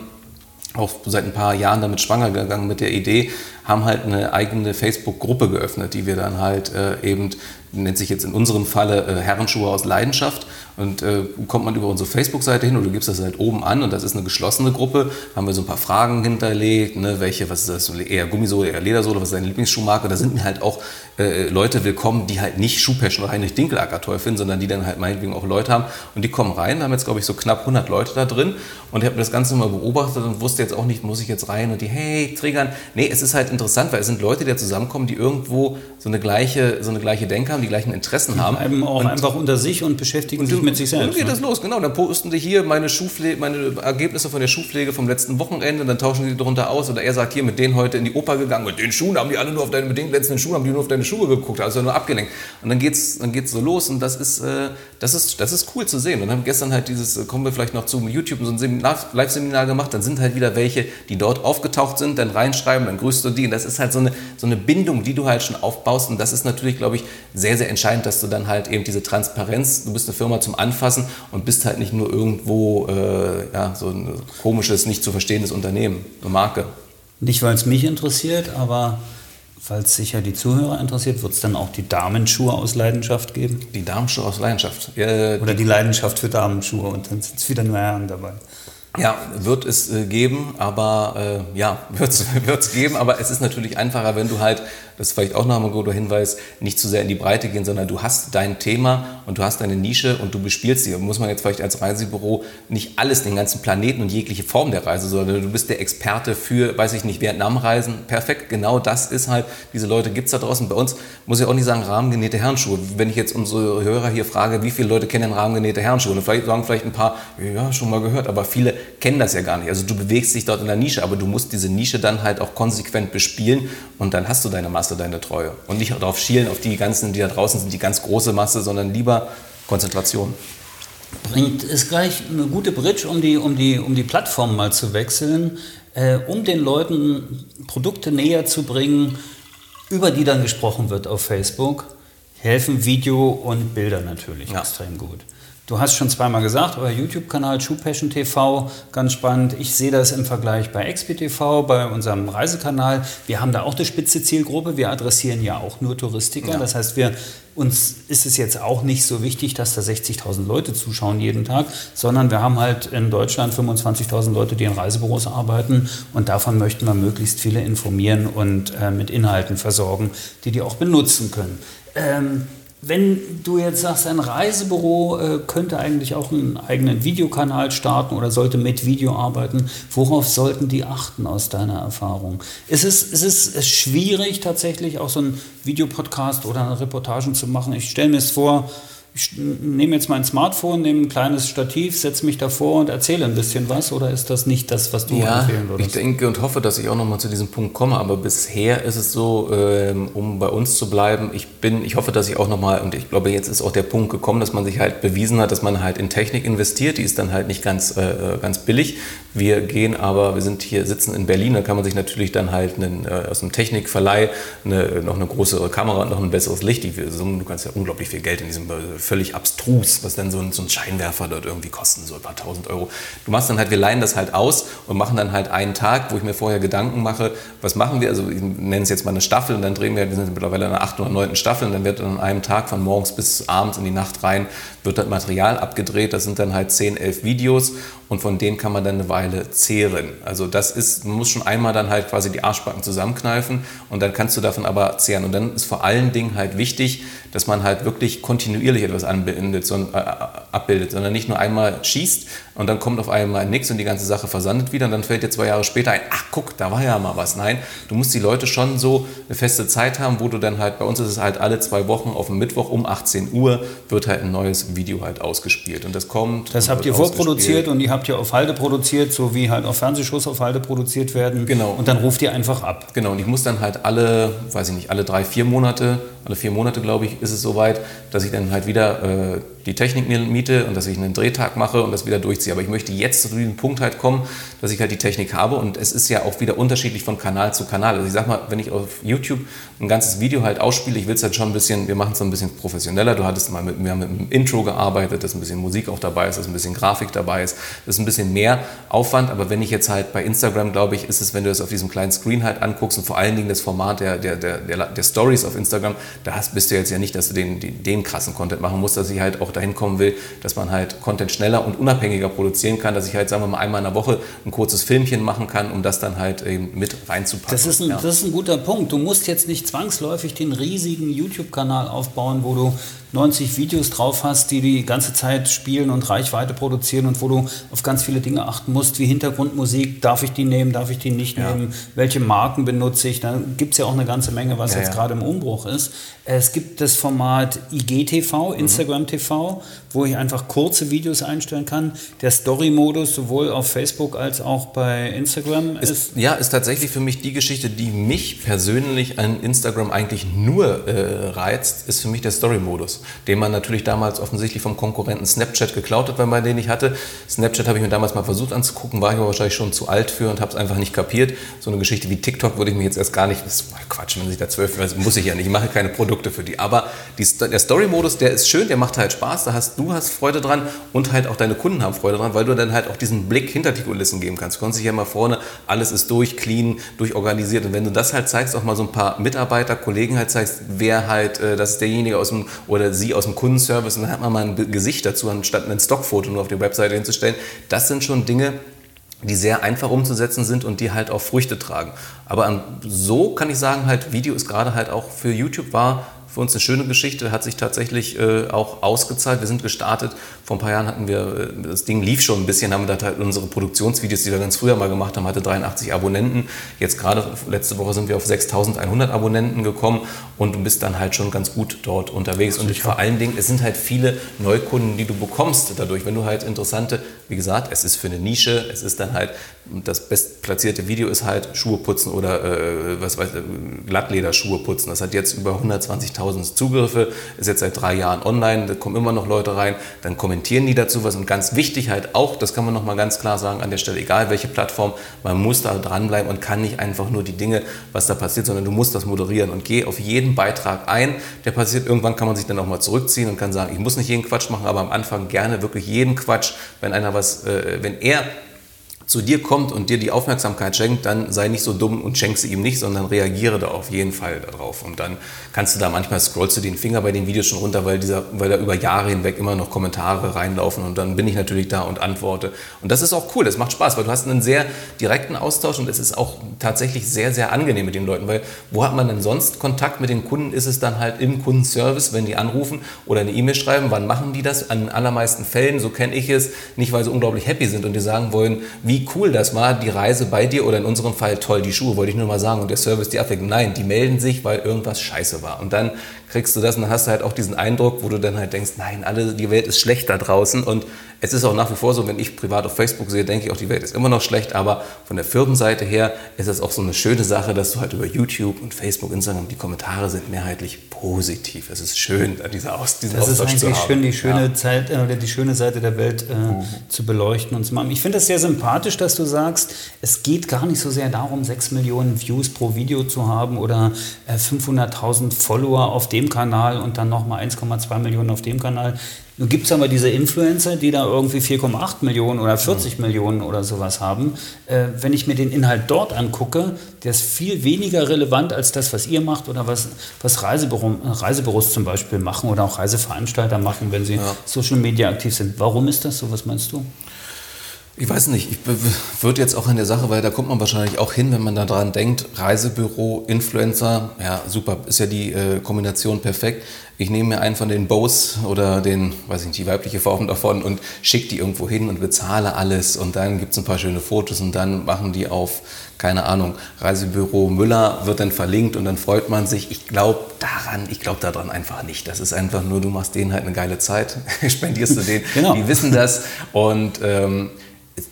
auch seit ein paar Jahren damit schwanger gegangen mit der Idee, haben halt eine eigene Facebook-Gruppe geöffnet, die wir dann halt äh, eben nennt sich jetzt in unserem Falle äh, Herrenschuhe aus Leidenschaft. Und äh, kommt man über unsche Facebook-Seite hin oder du gibst das halt oben an und das ist eine geschlossene Gruppe, haben wir so ein paar Fragen hinterlegt, ne, welche, was ist das, eher Gummisohle, eher Ledersohle, was ist deine Lieblingsschuhmarke? Da sind mir halt auch äh, Leute willkommen, die halt nicht Schuhpassion oder Heinrich Dinkelacker toll finden, sondern die dann halt meinetwegen auch Leute haben und die kommen rein, da haben jetzt glaube ich so knapp 100 Leute da drin und ich habe das Ganze mal beobachtet und wusste jetzt auch nicht, muss ich jetzt rein und die, hey, triggern. Nee, es ist halt interessant, weil es sind Leute, die da zusammenkommen, die irgendwo so eine gleiche, so eine gleiche Denke haben, die gleichen Interessen haben. Die bleiben auch und einfach unter sich und beschäftigen und sich mit sich selbst. Dann geht ne? das los, genau. Dann posten die hier meine, Schuhpflege, meine Ergebnisse von der Schuhpflege vom letzten Wochenende, dann tauschen die darunter aus. Oder er sagt, hier, mit denen heute in die Oper gegangen, mit den Schuhen haben die alle nur auf deine, mit den glänzenden Schuhen haben die nur auf deine Schuhe geguckt, also nur abgelenkt. Und dann geht's, dann geht's so los und das ist, äh, das ist, das ist cool zu sehen. Und dann haben wir gestern halt dieses, äh, kommen wir vielleicht noch zu YouTube, so ein Live-Seminar gemacht, dann sind halt wieder welche, die dort aufgetaucht sind, dann reinschreiben, dann grüßt du die. Und das ist halt so eine, so eine Bindung, die du halt schon aufbaust. Und das ist natürlich, glaube ich, sehr, sehr entscheidend, dass du dann halt eben diese Transparenz, du bist eine Firma zum Anfassen und bist halt nicht nur irgendwo äh, ja, so ein komisches, nicht zu verstehendes Unternehmen, eine Marke. Nicht, weil es mich interessiert, aber Falls sicher die Zuhörer interessiert, wird es dann auch die Damenschuhe aus Leidenschaft geben? Die Damenschuhe aus Leidenschaft. Ja, Oder die Leidenschaft für Damenschuhe und dann sind es wieder nur Herren dabei. Ja, wird es äh, geben, aber äh, ja, wird es geben, aber es ist natürlich einfacher, wenn du halt das ist vielleicht auch noch ein guter Hinweis, nicht zu sehr in die Breite gehen, sondern du hast dein Thema und du hast deine Nische und du bespielst sie. Muss man jetzt vielleicht als Reisebüro nicht alles, den ganzen Planeten und jegliche Form der Reise, sondern du bist der Experte für, weiß ich nicht, Vietnamreisen. Perfekt, genau das ist halt, diese Leute gibt es da draußen. Bei uns muss ich auch nicht sagen, rahmengenähte Herrenschuhe. Wenn ich jetzt unsere Hörer hier frage, wie viele Leute kennen rahmengenähte Herrenschuhe? Und vielleicht sagen vielleicht ein paar, ja, schon mal gehört, aber viele kennen das ja gar nicht. Also du bewegst dich dort in der Nische, aber du musst diese Nische dann halt auch konsequent bespielen und dann hast du deine Masse, deine Treue. Und nicht darauf schielen, auf die ganzen, die da draußen sind, die ganz große Masse, sondern lieber Konzentration. Bringt es gleich eine gute Bridge, um die, um die, um die Plattform mal zu wechseln, äh, um den Leuten Produkte näher zu bringen, über die dann gesprochen wird auf Facebook, helfen Video und Bilder natürlich ja. extrem gut. Du hast schon zweimal gesagt, euer YouTube-Kanal Passion TV, ganz spannend. Ich sehe das im Vergleich bei XPTV, bei unserem Reisekanal. Wir haben da auch eine spitze Zielgruppe. Wir adressieren ja auch nur Touristiker. Ja. Das heißt, wir, uns ist es jetzt auch nicht so wichtig, dass da 60.000 Leute zuschauen jeden Tag, sondern wir haben halt in Deutschland 25.000 Leute, die in Reisebüros arbeiten. Und davon möchten wir möglichst viele informieren und äh, mit Inhalten versorgen, die die auch benutzen können. Ähm, wenn du jetzt sagst, ein Reisebüro äh, könnte eigentlich auch einen eigenen Videokanal starten oder sollte mit Video arbeiten, worauf sollten die achten aus deiner Erfahrung? Ist es, ist es schwierig tatsächlich auch so einen Videopodcast oder eine Reportagen zu machen? Ich stelle mir es vor, ich nehme jetzt mein Smartphone, nehme ein kleines Stativ, setze mich davor und erzähle ein bisschen was oder ist das nicht das, was du ja, empfehlen würdest? Ich denke und hoffe, dass ich auch nochmal zu diesem Punkt komme, aber bisher ist es so, ähm, um bei uns zu bleiben, ich bin, ich hoffe, dass ich auch nochmal, und ich glaube, jetzt ist auch der Punkt gekommen, dass man sich halt bewiesen hat, dass man halt in Technik investiert, die ist dann halt nicht ganz, äh, äh, ganz billig. Wir gehen aber, wir sind hier, sitzen in Berlin, da kann man sich natürlich dann halt einen, äh, aus dem Technikverleih eine, noch eine größere Kamera und noch ein besseres Licht, die, du kannst ja unglaublich viel Geld in diesem völlig abstrus, was dann so ein, so ein Scheinwerfer dort irgendwie kosten, so ein paar tausend Euro. Du machst dann halt, wir leihen das halt aus und machen dann halt einen Tag, wo ich mir vorher Gedanken mache, was machen wir, also ich nenne es jetzt mal eine Staffel und dann drehen wir, wir sind mittlerweile in der achten oder neunten Staffel und dann wird an einem Tag von morgens bis abends in die Nacht rein, wird das Material abgedreht, das sind dann halt zehn, elf Videos und von denen kann man dann eine Weile zehren. Also das ist, man muss schon einmal dann halt quasi die Arschbacken zusammenkneifen und dann kannst du davon aber zehren. Und dann ist vor allen Dingen halt wichtig, dass man halt wirklich kontinuierlich etwas anbindet, so, äh, abbildet, sondern nicht nur einmal schießt und dann kommt auf einmal nichts und die ganze Sache versandet wieder und dann fällt dir zwei Jahre später ein, ach guck, da war ja mal was. Nein, du musst die Leute schon so eine feste Zeit haben, wo du dann halt, bei uns ist es halt alle zwei Wochen auf dem Mittwoch um 18 Uhr wird halt ein neues Video halt ausgespielt und das kommt. Das habt ihr vorproduziert und ihr habt ja auf Halde produziert, so wie halt auch Fernsehshows auf Halde produziert werden. Genau. Und dann ruft ihr einfach ab. Genau, und ich muss dann halt alle, weiß ich nicht, alle drei, vier Monate alle vier Monate, glaube ich, ist es soweit, dass ich dann halt wieder äh, die Technik miete und dass ich einen Drehtag mache und das wieder durchziehe. Aber ich möchte jetzt zu diesem Punkt halt kommen, dass ich halt die Technik habe und es ist ja auch wieder unterschiedlich von Kanal zu Kanal. Also ich sag mal, wenn ich auf YouTube ein ganzes Video halt ausspiele, ich will es halt schon ein bisschen, wir machen es ein bisschen professioneller. Du hattest mal mit, wir mit einem Intro gearbeitet, dass ein bisschen Musik auch dabei ist, dass ein bisschen Grafik dabei ist. Das ist ein bisschen mehr Aufwand, aber wenn ich jetzt halt bei Instagram, glaube ich, ist es, wenn du das auf diesem kleinen Screen halt anguckst und vor allen Dingen das Format der, der, der, der, der Stories auf Instagram, da hast, bist du jetzt ja nicht, dass du den, den, den krassen Content machen musst, dass ich halt auch dahin kommen will, dass man halt Content schneller und unabhängiger produzieren kann, dass ich halt, sagen wir mal, einmal in der Woche ein kurzes Filmchen machen kann, um das dann halt eben mit reinzupacken. Das ist ein, ja. das ist ein guter Punkt. Du musst jetzt nicht zwangsläufig den riesigen YouTube-Kanal aufbauen, wo du 90 Videos drauf hast, die die ganze Zeit spielen und Reichweite produzieren und wo du auf ganz viele Dinge achten musst, wie Hintergrundmusik, darf ich die nehmen, darf ich die nicht ja. nehmen, welche Marken benutze ich, da gibt es ja auch eine ganze Menge, was ja, jetzt ja. gerade im Umbruch ist. Es gibt das Format IGTV, mhm. Instagram TV, wo ich einfach kurze Videos einstellen kann. Der Story-Modus sowohl auf Facebook als auch bei Instagram ist, ist, Ja, ist tatsächlich für mich die Geschichte, die mich persönlich an Instagram eigentlich nur äh, reizt, ist für mich der Story-Modus den man natürlich damals offensichtlich vom Konkurrenten Snapchat geklaut hat, weil man den nicht hatte. Snapchat habe ich mir damals mal versucht anzugucken, war ich aber wahrscheinlich schon zu alt für und habe es einfach nicht kapiert. So eine Geschichte wie TikTok würde ich mir jetzt erst gar nicht, das ist Quatsch, wenn sich da zwölf, also muss ich ja nicht, ich mache keine Produkte für die. Aber die, der Story-Modus, der ist schön, der macht halt Spaß, da hast du hast Freude dran und halt auch deine Kunden haben Freude dran, weil du dann halt auch diesen Blick hinter die Kulissen geben kannst. Du kannst dich ja mal vorne, alles ist durch, clean, durchorganisiert und wenn du das halt zeigst, auch mal so ein paar Mitarbeiter, Kollegen halt zeigst, wer halt, äh, das ist derjenige aus dem, oder sie aus dem Kundenservice und dann hat man mal ein Gesicht dazu, anstatt ein Stockfoto nur auf die Webseite hinzustellen. Das sind schon Dinge, die sehr einfach umzusetzen sind und die halt auch Früchte tragen. Aber so kann ich sagen, halt Video ist gerade halt auch für YouTube war für uns eine schöne Geschichte, hat sich tatsächlich äh, auch ausgezahlt. Wir sind gestartet, vor ein paar Jahren hatten wir, äh, das Ding lief schon ein bisschen, haben wir da halt unsere Produktionsvideos, die wir ganz früher mal gemacht haben, hatte 83 Abonnenten. Jetzt gerade letzte Woche sind wir auf 6100 Abonnenten gekommen und du bist dann halt schon ganz gut dort unterwegs. Und vor allen Dingen, es sind halt viele Neukunden, die du bekommst dadurch, wenn du halt interessante, wie gesagt, es ist für eine Nische, es ist dann halt, das bestplatzierte Video ist halt Schuhe putzen oder äh, was weiß, Glattlederschuhe putzen. Das hat jetzt über 120.000 1000 Zugriffe, ist jetzt seit drei Jahren online, da kommen immer noch Leute rein, dann kommentieren die dazu was. Und ganz wichtig halt auch, das kann man nochmal ganz klar sagen an der Stelle, egal welche Plattform, man muss da dranbleiben und kann nicht einfach nur die Dinge, was da passiert, sondern du musst das moderieren und geh auf jeden Beitrag ein, der passiert, irgendwann kann man sich dann auch mal zurückziehen und kann sagen, ich muss nicht jeden Quatsch machen, aber am Anfang gerne wirklich jeden Quatsch, wenn einer was, äh, wenn er zu dir kommt und dir die Aufmerksamkeit schenkt, dann sei nicht so dumm und schenk sie ihm nicht, sondern reagiere da auf jeden Fall darauf. Und dann kannst du da manchmal scrollst du den Finger bei den Videos schon runter, weil, dieser, weil da über Jahre hinweg immer noch Kommentare reinlaufen und dann bin ich natürlich da und antworte. Und das ist auch cool, das macht Spaß, weil du hast einen sehr direkten Austausch und es ist auch tatsächlich sehr, sehr angenehm mit den Leuten, weil wo hat man denn sonst Kontakt mit den Kunden? Ist es dann halt im Kundenservice, wenn die anrufen oder eine E-Mail schreiben, wann machen die das? An allermeisten Fällen, so kenne ich es, nicht weil sie unglaublich happy sind und die sagen wollen, wie cool das war, die Reise bei dir oder in unserem Fall toll, die Schuhe, wollte ich nur mal sagen und der Service, die abwickeln. Nein, die melden sich, weil irgendwas scheiße war. Und dann kriegst du das und dann hast du halt auch diesen Eindruck, wo du dann halt denkst, nein, alle, die Welt ist schlecht da draußen. Und es ist auch nach wie vor so, wenn ich privat auf Facebook sehe, denke ich auch, die Welt ist immer noch schlecht. Aber von der Firmenseite her ist es auch so eine schöne Sache, dass du halt über YouTube und Facebook, Instagram, die Kommentare sind mehrheitlich positiv. Es ist schön, dieser Aus, diesen das Austausch ist eigentlich schön, die schöne ja. Zeit äh, oder die schöne Seite der Welt äh, mhm. zu beleuchten und zu machen. Ich finde das sehr sympathisch, dass du sagst, es geht gar nicht so sehr darum, 6 Millionen Views pro Video zu haben oder äh, 500.000 Follower auf dem Kanal und dann nochmal 1,2 Millionen auf dem Kanal. Nun gibt es aber diese Influencer, die da irgendwie 4,8 Millionen oder 40 mhm. Millionen oder sowas haben. Äh, wenn ich mir den Inhalt dort angucke, der ist viel weniger relevant als das, was ihr macht oder was, was Reisebüro, Reisebüros zum Beispiel machen oder auch Reiseveranstalter machen, wenn sie ja. Social Media aktiv sind. Warum ist das so? Was meinst du? Ich weiß nicht, ich würde jetzt auch an der Sache, weil da kommt man wahrscheinlich auch hin, wenn man daran denkt, Reisebüro, Influencer, ja super, ist ja die äh, Kombination perfekt. Ich nehme mir einen von den Bows oder den, weiß ich nicht, die weibliche Form davon und schicke die irgendwo hin und bezahle alles und dann gibt es ein paar schöne Fotos und dann machen die auf, keine Ahnung, Reisebüro Müller wird dann verlinkt und dann freut man sich. Ich glaube daran, ich glaube daran einfach nicht. Das ist einfach nur, du machst denen halt eine geile Zeit, spendierst du denen, genau. die wissen das und ähm,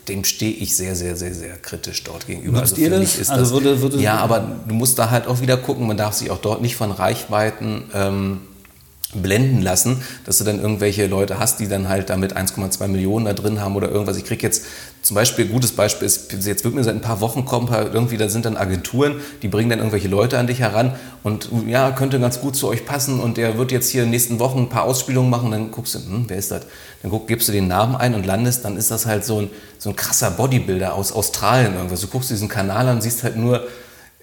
dem stehe ich sehr, sehr, sehr, sehr kritisch dort gegenüber. Nutzt also ihr das? Ist also das würde, würde ja, aber du musst da halt auch wieder gucken, man darf sich auch dort nicht von Reichweiten ähm, blenden lassen, dass du dann irgendwelche Leute hast, die dann halt damit 1,2 Millionen da drin haben oder irgendwas. Ich kriege jetzt zum Beispiel, gutes Beispiel ist, jetzt wird mir seit ein paar Wochen kommen, irgendwie, da sind dann Agenturen, die bringen dann irgendwelche Leute an dich heran und ja, könnte ganz gut zu euch passen und der wird jetzt hier in den nächsten Wochen ein paar Ausspielungen machen, dann guckst du, hm, wer ist das? Dann guck, gibst du den Namen ein und landest, dann ist das halt so ein, so ein krasser Bodybuilder aus Australien irgendwas. Du guckst diesen Kanal an, siehst halt nur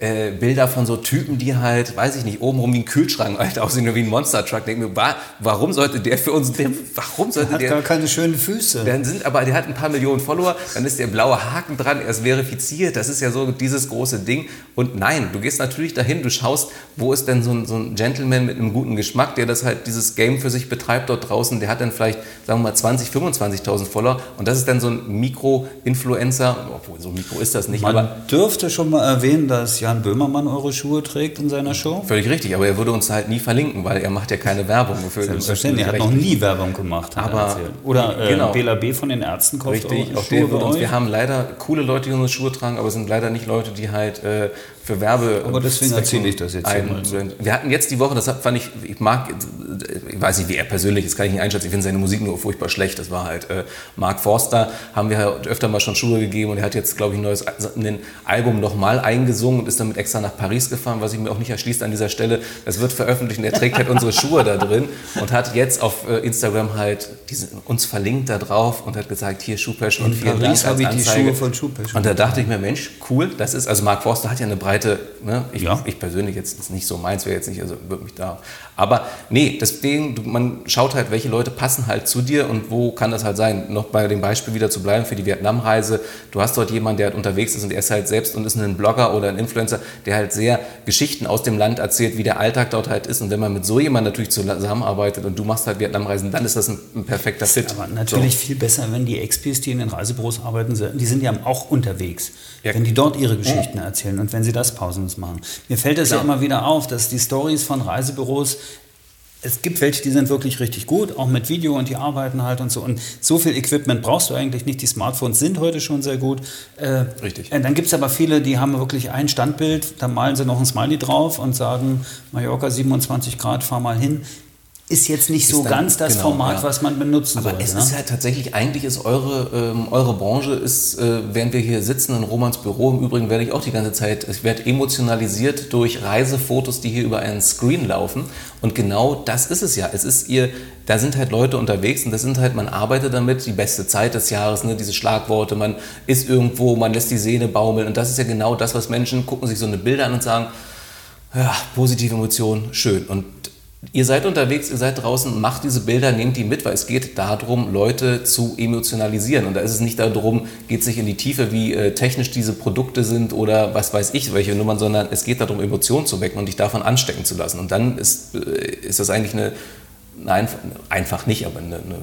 äh, Bilder von so Typen, die halt, weiß ich nicht, obenrum wie ein Kühlschrank halt aussehen, wie ein Monster Truck. Denke mir, warum sollte der für uns, der, warum sollte der hat der. gar keine schönen Füße. Dann sind, aber der hat ein paar Millionen Follower, dann ist der blaue Haken dran, er ist verifiziert, das ist ja so dieses große Ding. Und nein, du gehst natürlich dahin, du schaust, wo ist denn so ein, so ein Gentleman mit einem guten Geschmack, der das halt, dieses Game für sich betreibt dort draußen, der hat dann vielleicht, sagen wir mal, 20, 25.000 Follower und das ist dann so ein Mikro-Influencer, obwohl so Mikro ist das nicht. Man aber dürfte schon mal erwähnen, dass Jan Böhmermann eure Schuhe trägt in seiner Show? Völlig richtig, aber er würde uns halt nie verlinken, weil er macht ja keine Werbung. Für Selbstverständlich, er hat noch nie Werbung gemacht. Aber, Oder äh, genau. Bela B. von den Ärzten kauft Richtig, auch der würde uns, wir haben leider coole Leute, die unsere Schuhe tragen, aber es sind leider nicht Leute, die halt äh, für Werbe. Aber deswegen erzähle ich das jetzt ein, Wir hatten jetzt die Woche, das fand ich, ich mag, ich weiß nicht, wie er persönlich ist, kann ich nicht einschätzen. Ich finde seine Musik nur furchtbar schlecht. Das war halt äh, Mark Forster, haben wir halt öfter mal schon Schuhe gegeben und er hat jetzt, glaube ich, ein neues ein Album nochmal eingesungen und ist damit extra nach Paris gefahren, was ich mir auch nicht erschließt an dieser Stelle. Das wird veröffentlicht und er trägt halt unsere Schuhe da drin und hat jetzt auf äh, Instagram halt diese, uns verlinkt da drauf und hat gesagt, hier Schuhpassion und vielen Paris Dank habe als ich die. Schuhe von Schuhpassion. Und da dachte ich mir, Mensch, cool, das ist, also Mark Forster hat ja eine breite, ne, ich, Ja. ich persönlich jetzt nicht so meins, wäre jetzt nicht, also würde mich da. Aber nee, deswegen, man schaut halt, welche Leute passen halt zu dir und wo kann das halt sein. Noch bei dem Beispiel wieder zu bleiben für die Vietnamreise. Du hast dort jemanden, der halt unterwegs ist und er ist halt selbst und ist ein Blogger oder ein Influencer, der halt sehr Geschichten aus dem Land erzählt, wie der Alltag dort halt ist. Und wenn man mit so jemandem natürlich zusammenarbeitet und du machst halt Vietnamreisen, dann ist das ein, ein perfekter Fit. Aber natürlich viel besser, wenn die Expis, die in den Reisebüros arbeiten, sind- die sind ja auch unterwegs. Ja. Wenn die dort ihre Geschichten erzählen und wenn sie das pausenlos machen. Mir fällt das ja Klar. immer wieder auf, dass die Stories von Reisebüros es gibt welche, die sind wirklich richtig gut, auch mit Video und die arbeiten halt und so. Und so viel Equipment brauchst du eigentlich nicht. Die Smartphones sind heute schon sehr gut. Äh, Richtig. Äh, dann gibt es aber viele, die haben wirklich ein Standbild, da malen sie noch ein Smiley drauf und sagen, Mallorca 27 Grad, fahr mal hin. Ist jetzt nicht so dann- ganz das genau, Format, ja. was man benutzen Aber sollte. es ne? ist halt tatsächlich, eigentlich ist eure, ähm, eure Branche, ist, äh, während wir hier sitzen in Romans Büro, im Übrigen werde ich auch die ganze Zeit, ich werde emotionalisiert durch Reisefotos, die hier über einen Screen laufen. Und genau das ist es ja. Es ist ihr, da sind halt Leute unterwegs und das sind halt, man arbeitet damit, die beste Zeit des Jahres, ne, diese Schlagworte, man ist irgendwo, man lässt die Sehne baumeln. Und das ist ja genau das, was Menschen gucken sich so eine Bilder an und sagen, ja, positive Emotionen, schön. Und ihr seid unterwegs, ihr seid draußen, macht diese Bilder, nehmt die mit, weil es geht darum, Leute zu emotionalisieren. Und da ist es nicht darum, geht es nicht in die Tiefe, wie äh, technisch diese Produkte sind oder was weiß ich, welche Nummern, sondern es geht darum, Emotionen zu wecken und dich davon anstecken zu lassen. Und dann ist, äh, ist das eigentlich eine, eine einf- einfach nicht, aber eine, eine,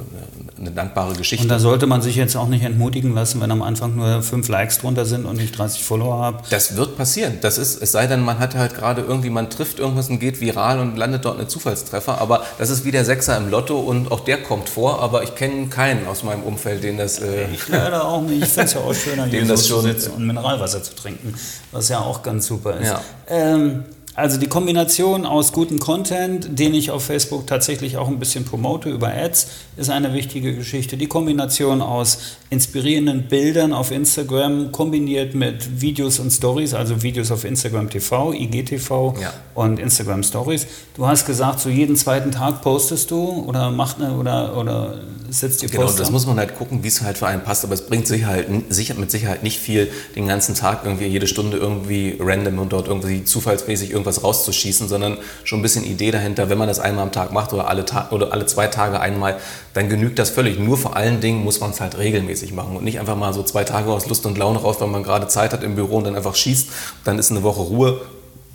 eine dankbare Geschichte. Und da sollte man sich jetzt auch nicht entmutigen lassen, wenn am Anfang nur fünf Likes drunter sind und ich 30 Follower habe. Das wird passieren. Das ist, es sei denn, man hat halt gerade irgendwie, man trifft irgendwas und geht viral und landet dort eine Zufallstreffer. Aber das ist wie der Sechser im Lotto und auch der kommt vor. Aber ich kenne keinen aus meinem Umfeld, den das. Äh, Ich leider auch nicht. Ich finde es ja auch schöner, hier so das zu sitzen und Mineralwasser zu trinken, was ja auch ganz super ist. Ja. Ähm, also die Kombination aus gutem Content, den ich auf Facebook tatsächlich auch ein bisschen promote über Ads, ist eine wichtige Geschichte. Die Kombination aus inspirierenden Bildern auf Instagram kombiniert mit Videos und Stories, also Videos auf Instagram TV, IGTV Ja. und Instagram Stories. Du hast gesagt, so jeden zweiten Tag postest du oder macht eine oder oder setzt die Genau, das an? muss man halt gucken, wie es halt für einen passt. Aber es bringt Sicherheit, sicher, mit Sicherheit nicht viel, den ganzen Tag irgendwie jede Stunde irgendwie random und dort irgendwie zufallsmäßig irgendwas rauszuschießen, sondern schon ein bisschen Idee dahinter. Wenn man das einmal am Tag macht oder alle, Ta oder alle zwei Tage einmal, dann genügt das völlig. Nur vor allen Dingen muss man es halt regelmäßig machen und nicht einfach mal so zwei Tage aus Lust und Laune raus, weil man gerade Zeit hat im Büro und dann einfach schießt. Dann ist eine Woche Ruhe.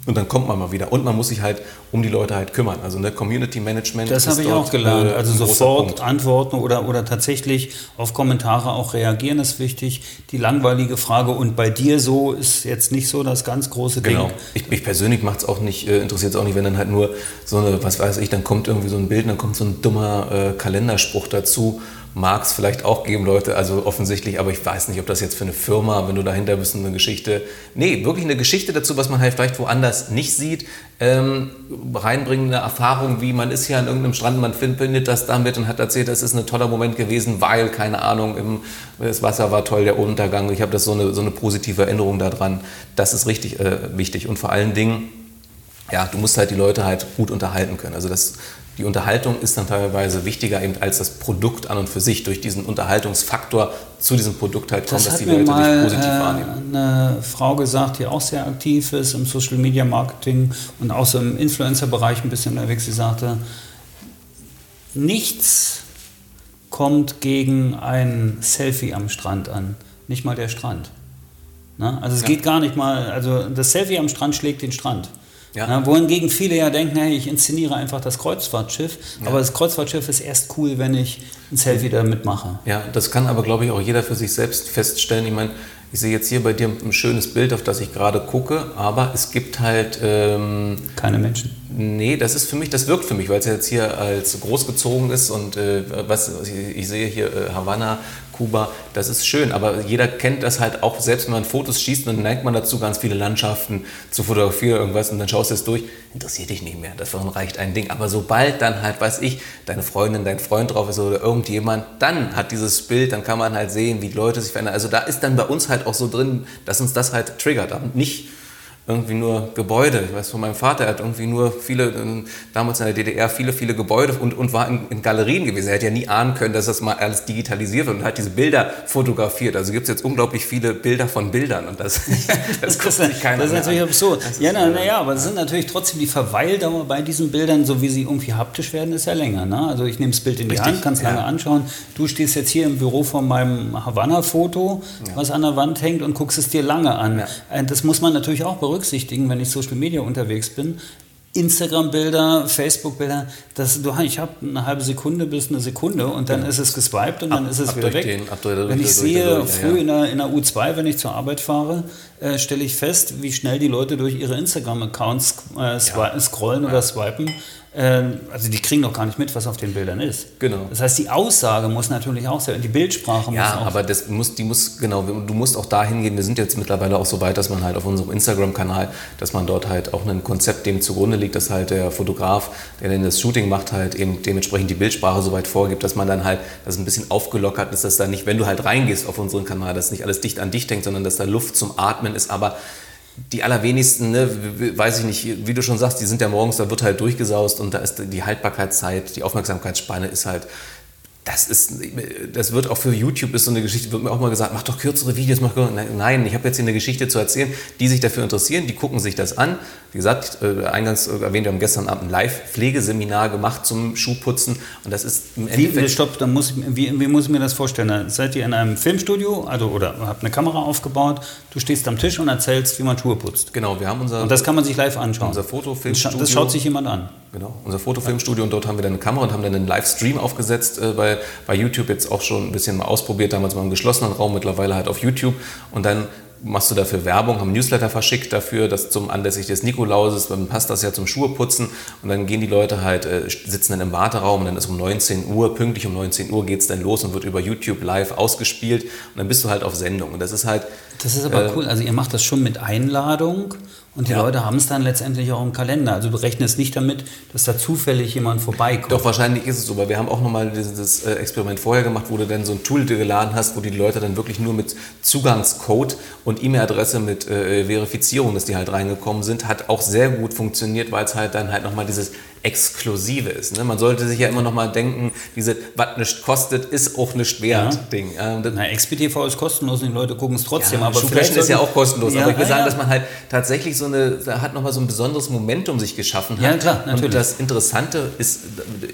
Und dann kommt man mal wieder. Und man muss sich halt um die Leute halt kümmern. Also ne, Community Management Das habe ich auch gelernt. äh, Also ein großer sofort antworten oder, oder tatsächlich auf Kommentare auch reagieren ist wichtig. Die langweilige Frage, und bei dir so, ist jetzt nicht so das ganz große Ding. Genau. Ich, ich persönlich macht's auch nicht, äh, interessiert es auch nicht, wenn dann halt nur so eine, was weiß ich, dann kommt irgendwie so ein Bild, dann kommt so ein dummer äh, Kalenderspruch dazu. Mag es vielleicht auch geben, Leute, also offensichtlich, aber ich weiß nicht, ob das jetzt für eine Firma, wenn du dahinter bist, eine Geschichte, nee, wirklich eine Geschichte dazu, was man halt vielleicht woanders nicht sieht, ähm, reinbringende Erfahrung, wie man ist hier an irgendeinem Strand, man findet das damit und hat erzählt, das ist ein toller Moment gewesen, weil, keine Ahnung, im, das Wasser war toll, der Untergang, ich habe das so eine, so eine positive Erinnerung daran, das ist richtig äh, wichtig und vor allen Dingen, ja, du musst halt die Leute halt gut unterhalten können. Also das, die Unterhaltung ist dann teilweise wichtiger eben als das Produkt an und für sich. Durch diesen Unterhaltungsfaktor zu diesem Produkt halt kommt, Das dass die Leute dich mal positiv wahrnehmen. äh, eine Frau gesagt, die auch sehr aktiv ist im Social Media Marketing und auch so im Influencer-Bereich ein bisschen unterwegs. Sie sagte, nichts kommt gegen ein Selfie am Strand an, nicht mal der Strand. Ne? Also es Ja. geht gar nicht mal, also das Selfie am Strand schlägt den Strand. Ja. Ne? Wohingegen viele ja denken, hey, ich inszeniere einfach das Kreuzfahrtschiff, aber das Kreuzfahrtschiff ist erst cool, wenn ich ein Selfie damit mache. Ja, das kann aber, glaube ich, auch jeder für sich selbst feststellen. Ich meine, ich sehe jetzt hier bei dir ein schönes Bild, auf das ich gerade gucke, aber es gibt halt... Ähm, Keine Menschen. Nee, das ist für mich, das wirkt für mich, weil es ja jetzt hier als großgezogen ist und äh, was ich sehe hier äh, Havanna, Kuba, das ist schön, aber jeder kennt das halt auch, selbst wenn man Fotos schießt, dann neigt man dazu, ganz viele Landschaften zu fotografieren, irgendwas und dann schaust du es durch, interessiert dich nicht mehr, davon reicht ein Ding. Aber sobald dann halt, weiß ich, deine Freundin, dein Freund drauf ist oder irgendjemand, dann hat dieses Bild, dann kann man halt sehen, wie die Leute sich verändern. Also da ist dann bei uns halt auch so drin, dass uns das halt triggert, nicht irgendwie nur Gebäude. Ich weiß von meinem Vater, er hat irgendwie nur viele, ähm, damals in der DDR, viele, viele Gebäude und, und war in, in Galerien gewesen. Er hätte ja nie ahnen können, dass das mal alles digitalisiert wird und hat diese Bilder fotografiert. Also gibt es jetzt unglaublich viele Bilder von Bildern und das, das, das, sich keiner das ist natürlich absurd. Ja, naja, na, aber es sind natürlich trotzdem die Verweildauer bei diesen Bildern, so wie sie irgendwie haptisch werden, ist ja länger. Ne? Also ich nehme das Bild in die Richtig, Hand, kann es ja. lange anschauen. Du stehst jetzt hier im Büro von meinem Havanna-Foto, ja. was an der Wand hängt und guckst es dir lange an. Ja. Äh, das muss man natürlich auch berücksichtigen, wenn ich Social Media unterwegs bin. Instagram-Bilder, Facebook-Bilder, ich habe eine halbe Sekunde bis eine Sekunde und dann ja. ist es geswiped und dann ab, ist es wieder weg. Den, wenn ich sehe, früh ja. in, der, in der U2, wenn ich zur Arbeit fahre, äh, stelle ich fest, wie schnell die Leute durch ihre Instagram-Accounts äh, scrollen oder swipen also die kriegen doch gar nicht mit, was auf den Bildern ist. Genau. Das heißt, die Aussage muss natürlich auch sein, die Bildsprache ja, muss auch Ja, aber das muss, die muss, genau, du musst auch dahin gehen, wir sind jetzt mittlerweile auch so weit, dass man halt auf unserem Instagram-Kanal, dass man dort halt auch ein Konzept dem zugrunde liegt, dass halt der Fotograf, der dann das Shooting macht, halt eben dementsprechend die Bildsprache so weit vorgibt, dass man dann halt, das ein bisschen aufgelockert ist, dass da nicht, wenn du halt reingehst auf unseren Kanal, dass nicht alles dicht an dich denkt, sondern dass da Luft zum Atmen ist, aber die allerwenigsten, ne, weiß ich nicht, wie du schon sagst, die sind ja morgens, da wird halt durchgesaust und da ist die Haltbarkeitszeit, die Aufmerksamkeitsspanne ist halt das ist, das wird auch für YouTube ist so eine Geschichte, wird mir auch mal gesagt, mach doch kürzere Videos, mach nein, ich habe jetzt hier eine Geschichte zu erzählen, die sich dafür interessieren, die gucken sich das an. Wie gesagt, äh, eingangs erwähnt, wir haben gestern Abend ein Live-Pflegeseminar gemacht zum Schuhputzen und das ist im Endeffekt... Wie, stopp, dann muss, wie, wie muss ich mir das vorstellen? Seid ihr in einem Filmstudio also, oder habt eine Kamera aufgebaut, du stehst am Tisch und erzählst, wie man Schuhe putzt? Genau, wir haben unser... Und das kann man sich live anschauen? Unser Fotofilmstudio. Das schaut sich jemand an? Genau, unser Fotofilmstudio und dort haben wir dann eine Kamera und haben dann einen Livestream aufgesetzt äh, bei, bei YouTube jetzt auch schon ein bisschen mal ausprobiert, damals mal im geschlossenen Raum, mittlerweile halt auf YouTube. Und dann machst du dafür Werbung, haben Newsletter verschickt dafür, dass zum anlässlich des Nikolauses, dann passt das ja zum Schuheputzen und dann gehen die Leute halt, äh, sitzen dann im Warteraum und dann ist um 19 Uhr, pünktlich um 19 Uhr geht es dann los und wird über YouTube live ausgespielt. Und dann bist du halt auf Sendung. Und das ist halt... Das ist aber äh, cool, also ihr macht das schon mit Einladung und die ja. Leute haben es dann letztendlich auch im Kalender. Also du rechnest nicht damit, dass da zufällig jemand vorbeikommt. Doch, wahrscheinlich ist es so, weil wir haben auch nochmal dieses äh, Experiment vorher gemacht, wo du dann so ein Tool dir geladen hast, wo die Leute dann wirklich nur mit Zugangscode und E-Mail-Adresse mit äh, Verifizierung, dass die halt reingekommen sind, hat auch sehr gut funktioniert, weil es halt dann halt nochmal dieses Exklusive ist. Ne? Man sollte sich ja immer noch mal denken, diese was nicht kostet, ist auch nicht wert ja. Ding. Ähm, Na, XPTV ist kostenlos und die Leute gucken es trotzdem. Ja, aber vielleicht ist ja auch kostenlos. Ja, aber ich will sagen, dass man halt tatsächlich so eine, da hat noch mal so ein besonderes Momentum sich geschaffen hat. Ja, klar, natürlich. Und das Interessante ist,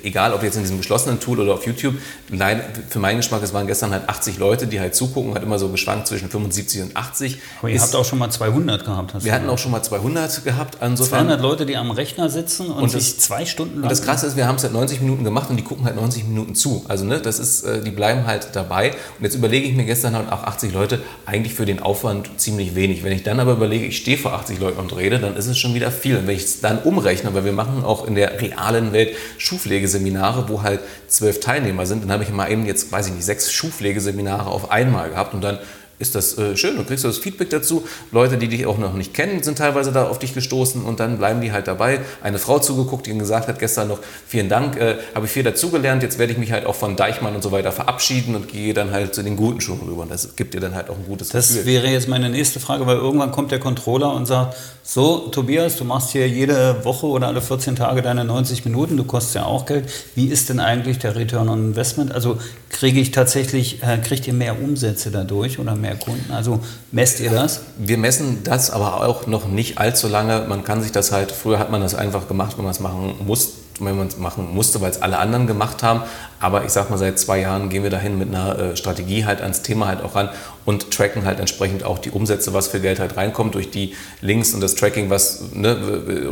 egal ob jetzt in diesem geschlossenen Tool oder auf YouTube, nein, für meinen Geschmack, es waren gestern halt 80 Leute, die halt zugucken, hat immer so geschwankt zwischen 75 und 80. Aber ihr ist, habt auch schon mal 200 gehabt. wir hatten auch schon mal 200 gehabt. Insofern, 200 Leute, die am Rechner sitzen und, und sich zwei Stunden lang. Und das Krasse ist, wir haben es halt 90 Minuten gemacht und die gucken halt 90 Minuten zu. Also ne, das ist, äh, die bleiben halt dabei. Und jetzt überlege ich mir gestern halt auch 80 Leute eigentlich für den Aufwand ziemlich wenig. Wenn ich dann aber überlege, ich stehe vor 80 Leuten und rede, dann ist es schon wieder viel. Und wenn ich es dann umrechne, weil wir machen auch in der realen Welt Schuhpflegeseminare, wo halt zwölf Teilnehmer sind, dann habe ich mal eben jetzt, weiß ich nicht, sechs Schuhpflegeseminare auf einmal gehabt und dann ist das äh, schön. Du kriegst das Feedback dazu. Leute, die dich auch noch nicht kennen, sind teilweise da auf dich gestoßen und dann bleiben die halt dabei. Eine Frau zugeguckt, die gesagt hat gestern noch, vielen Dank, äh, habe ich viel dazugelernt. Jetzt werde ich mich halt auch von Deichmann und so weiter verabschieden und gehe dann halt zu den guten Schuhen rüber. Und das gibt dir dann halt auch ein gutes das Gefühl. Das wäre jetzt meine nächste Frage, weil irgendwann kommt der Controller und sagt, so Tobias, du machst hier jede Woche oder alle 14 Tage deine 90 Minuten, du kostest ja auch Geld. Wie ist denn eigentlich der Return on Investment? Also kriege ich tatsächlich, äh, kriegt ihr mehr Umsätze dadurch oder mehr Kunden? Also messt ihr das? Wir messen das aber auch noch nicht allzu lange. Man kann sich das halt, früher hat man das einfach gemacht, wenn man es machen muss, wenn man es machen musste, weil es alle anderen gemacht haben. Aber ich sag mal, seit zwei Jahren gehen wir dahin mit einer äh, Strategie halt ans Thema halt auch ran und tracken halt entsprechend auch die Umsätze, was für Geld halt reinkommt durch die Links und das Tracking, was ne,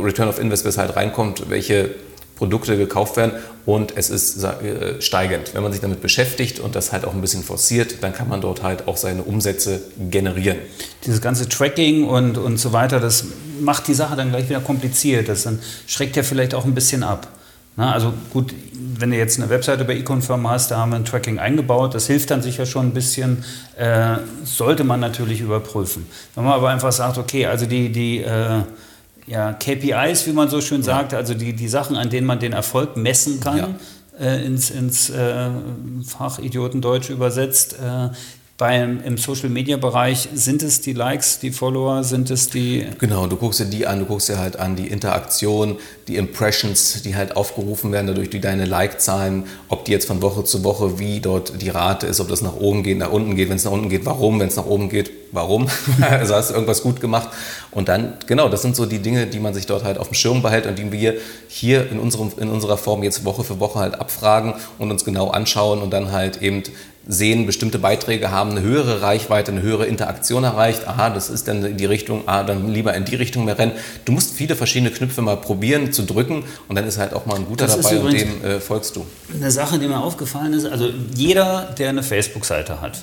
Return of Invest, was halt reinkommt, welche Produkte gekauft werden und es ist äh, steigend. Wenn man sich damit beschäftigt und das halt auch ein bisschen forciert, dann kann man dort halt auch seine Umsätze generieren. Dieses ganze Tracking und, und so weiter, das macht die Sache dann gleich wieder kompliziert. Das dann schreckt ja vielleicht auch ein bisschen ab. Na, also gut, wenn du jetzt eine Webseite bei Econfirm hast, da haben wir ein Tracking eingebaut, das hilft dann sicher schon ein bisschen, äh, sollte man natürlich überprüfen. Wenn man aber einfach sagt, okay, also die, die äh, ja, KPIs, wie man so schön sagt, also die, die Sachen, an denen man den Erfolg messen kann, ja. äh, ins, ins äh, Fachidiotendeutsch übersetzt, äh, beim, im Social-Media-Bereich, sind es die Likes, die Follower, sind es die... Genau, du guckst dir die an, du guckst dir halt an die Interaktion, die Impressions, die halt aufgerufen werden, dadurch die deine Like-Zahlen, ob die jetzt von Woche zu Woche, wie dort die Rate ist, ob das nach oben geht, nach unten geht, wenn es nach unten geht, warum, wenn es nach oben geht, warum, also hast du irgendwas gut gemacht. Und dann, genau, das sind so die Dinge, die man sich dort halt auf dem Schirm behält und die wir hier in, unserem, in unserer Form jetzt Woche für Woche halt abfragen und uns genau anschauen und dann halt eben sehen, bestimmte Beiträge haben eine höhere Reichweite, eine höhere Interaktion erreicht. Aha, das ist dann in die Richtung, ah, dann lieber in die Richtung mehr rennen. Du musst viele verschiedene Knöpfe mal probieren zu drücken und dann ist halt auch mal ein guter das dabei und dem äh, folgst du. Eine Sache, die mir aufgefallen ist, also jeder, der eine Facebook-Seite hat,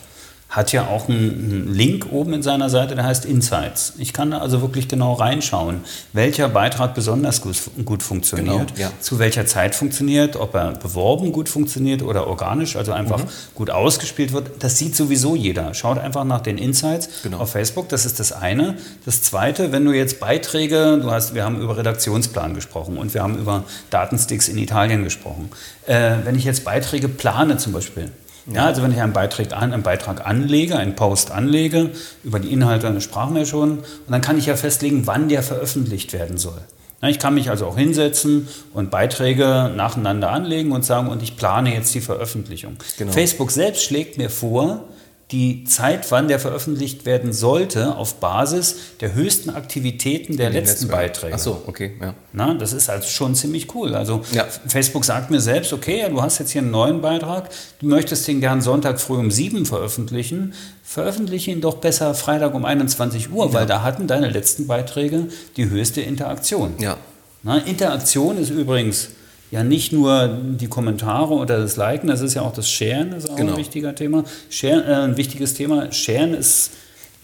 hat ja auch einen Link oben in seiner Seite, der heißt Insights. Ich kann da also wirklich genau reinschauen, welcher Beitrag besonders gut, gut funktioniert, genau, ja. zu welcher Zeit funktioniert, ob er beworben gut funktioniert oder organisch, also einfach mhm. gut ausgespielt wird. Das sieht sowieso jeder. Schaut einfach nach den Insights genau. auf Facebook, das ist das eine. Das zweite, wenn du jetzt Beiträge, du hast, wir haben über Redaktionsplan gesprochen und wir haben über Datensticks in Italien gesprochen. Äh, wenn ich jetzt Beiträge plane zum Beispiel, ja, also wenn ich einen Beitrag, an, einen Beitrag anlege, einen Post anlege, über die Inhalte sprachen wir schon, und dann kann ich ja festlegen, wann der veröffentlicht werden soll. Ja, ich kann mich also auch hinsetzen und Beiträge nacheinander anlegen und sagen, und ich plane jetzt die Veröffentlichung. Genau. Facebook selbst schlägt mir vor, die Zeit, wann der veröffentlicht werden sollte, auf Basis der höchsten Aktivitäten der letzten Netzwerk. Beiträge. Ach so, okay, ja. Na, das ist also schon ziemlich cool. Also ja. Facebook sagt mir selbst, okay, du hast jetzt hier einen neuen Beitrag, du möchtest den gern Sonntag früh um sieben veröffentlichen, veröffentliche ihn doch besser Freitag um 21 Uhr, ja. weil da hatten deine letzten Beiträge die höchste Interaktion. Ja. Na, Interaktion ist übrigens ja nicht nur die Kommentare oder das Liken, das ist ja auch das Sharen, das ist auch genau. ein wichtiger Thema. Share, äh, ein wichtiges Thema. Sharen ist,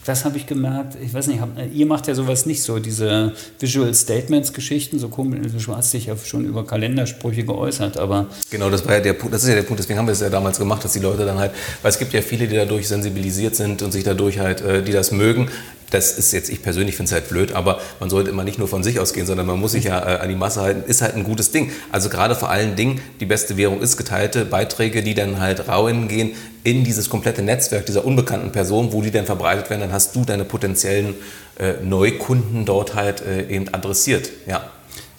das habe ich gemerkt, ich weiß nicht, hab, ihr macht ja sowas nicht so, diese Visual Statements Geschichten, so komisch, du hast dich ja schon über Kalendersprüche geäußert, aber... Genau, das war ja der Punkt, das ist ja der Punkt, deswegen haben wir es ja damals gemacht, dass die Leute dann halt, weil es gibt ja viele, die dadurch sensibilisiert sind und sich dadurch halt, äh, die das mögen, das ist jetzt, ich persönlich finde es halt blöd, aber man sollte immer nicht nur von sich ausgehen, sondern man muss sich ja äh, an die Masse halten, ist halt ein gutes Ding. Also gerade vor allen Dingen, die beste Währung ist geteilte Beiträge, die dann halt gehen in dieses komplette Netzwerk dieser unbekannten Person, wo die dann verbreitet werden, dann hast du deine potenziellen äh, Neukunden dort halt äh, eben adressiert, ja.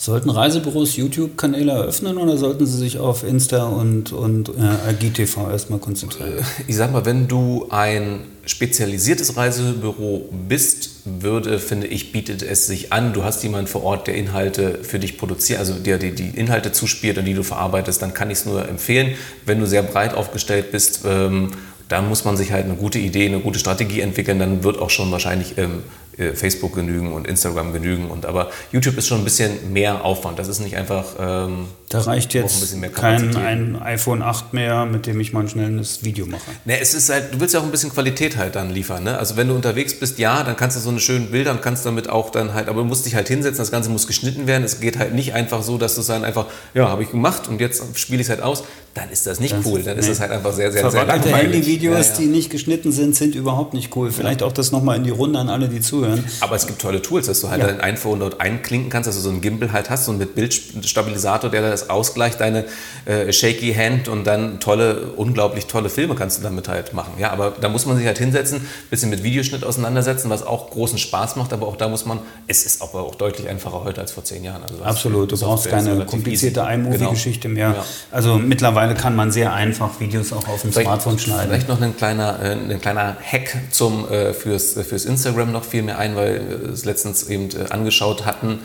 Sollten Reisebüros YouTube-Kanäle eröffnen oder sollten sie sich auf Insta und, und äh, GTV erstmal konzentrieren? Ich sag mal, wenn du ein spezialisiertes Reisebüro bist, würde, finde ich, bietet es sich an. Du hast jemanden vor Ort, der Inhalte für dich produziert, also der dir die Inhalte zuspielt und die du verarbeitest, dann kann ich es nur empfehlen. Wenn du sehr breit aufgestellt bist, ähm, da muss man sich halt eine gute Idee, eine gute Strategie entwickeln, dann wird auch schon wahrscheinlich ähm, äh, Facebook genügen und Instagram genügen. Und, aber YouTube ist schon ein bisschen mehr Aufwand. Das ist nicht einfach. Ähm, da reicht jetzt kein ein iPhone 8 mehr, mit dem ich mal ein schnelles Video mache. Ne, es ist halt, du willst ja auch ein bisschen Qualität halt dann liefern. Ne? Also wenn du unterwegs bist, ja, dann kannst du so eine schönen Bilder und kannst damit auch dann halt, aber du musst dich halt hinsetzen, das Ganze muss geschnitten werden. Es geht halt nicht einfach so, dass du es dann einfach, ja, habe ich gemacht und jetzt spiele ich es halt aus. Dann ist das nicht das cool. Dann ist nee. das halt einfach sehr, sehr, sehr langweilig. Handyvideos, ja, ja. die nicht geschnitten sind, sind überhaupt nicht cool. Vielleicht auch das nochmal in die Runde an alle, die zuhören. Aber es gibt tolle Tools, dass du halt ja. dein iPhone dort einklinken kannst, dass du so einen Gimbal halt hast, so mit Bildstabilisator, der das ausgleicht, deine äh, Shaky Hand und dann tolle, unglaublich tolle Filme kannst du damit halt machen. Ja, aber da muss man sich halt hinsetzen, ein bisschen mit Videoschnitt auseinandersetzen, was auch großen Spaß macht, aber auch da muss man, es ist aber auch deutlich einfacher heute als vor zehn Jahren. Also Absolut, du brauchst keine komplizierte iMovie-Geschichte genau. mehr. Ja. Also mittlerweile kann man sehr einfach Videos auch auf dem vielleicht, Smartphone schneiden. Vielleicht noch ein kleiner, äh, ein kleiner Hack zum, äh, fürs, fürs Instagram noch viel mehr ein, weil äh, es letztens eben äh, angeschaut hatten,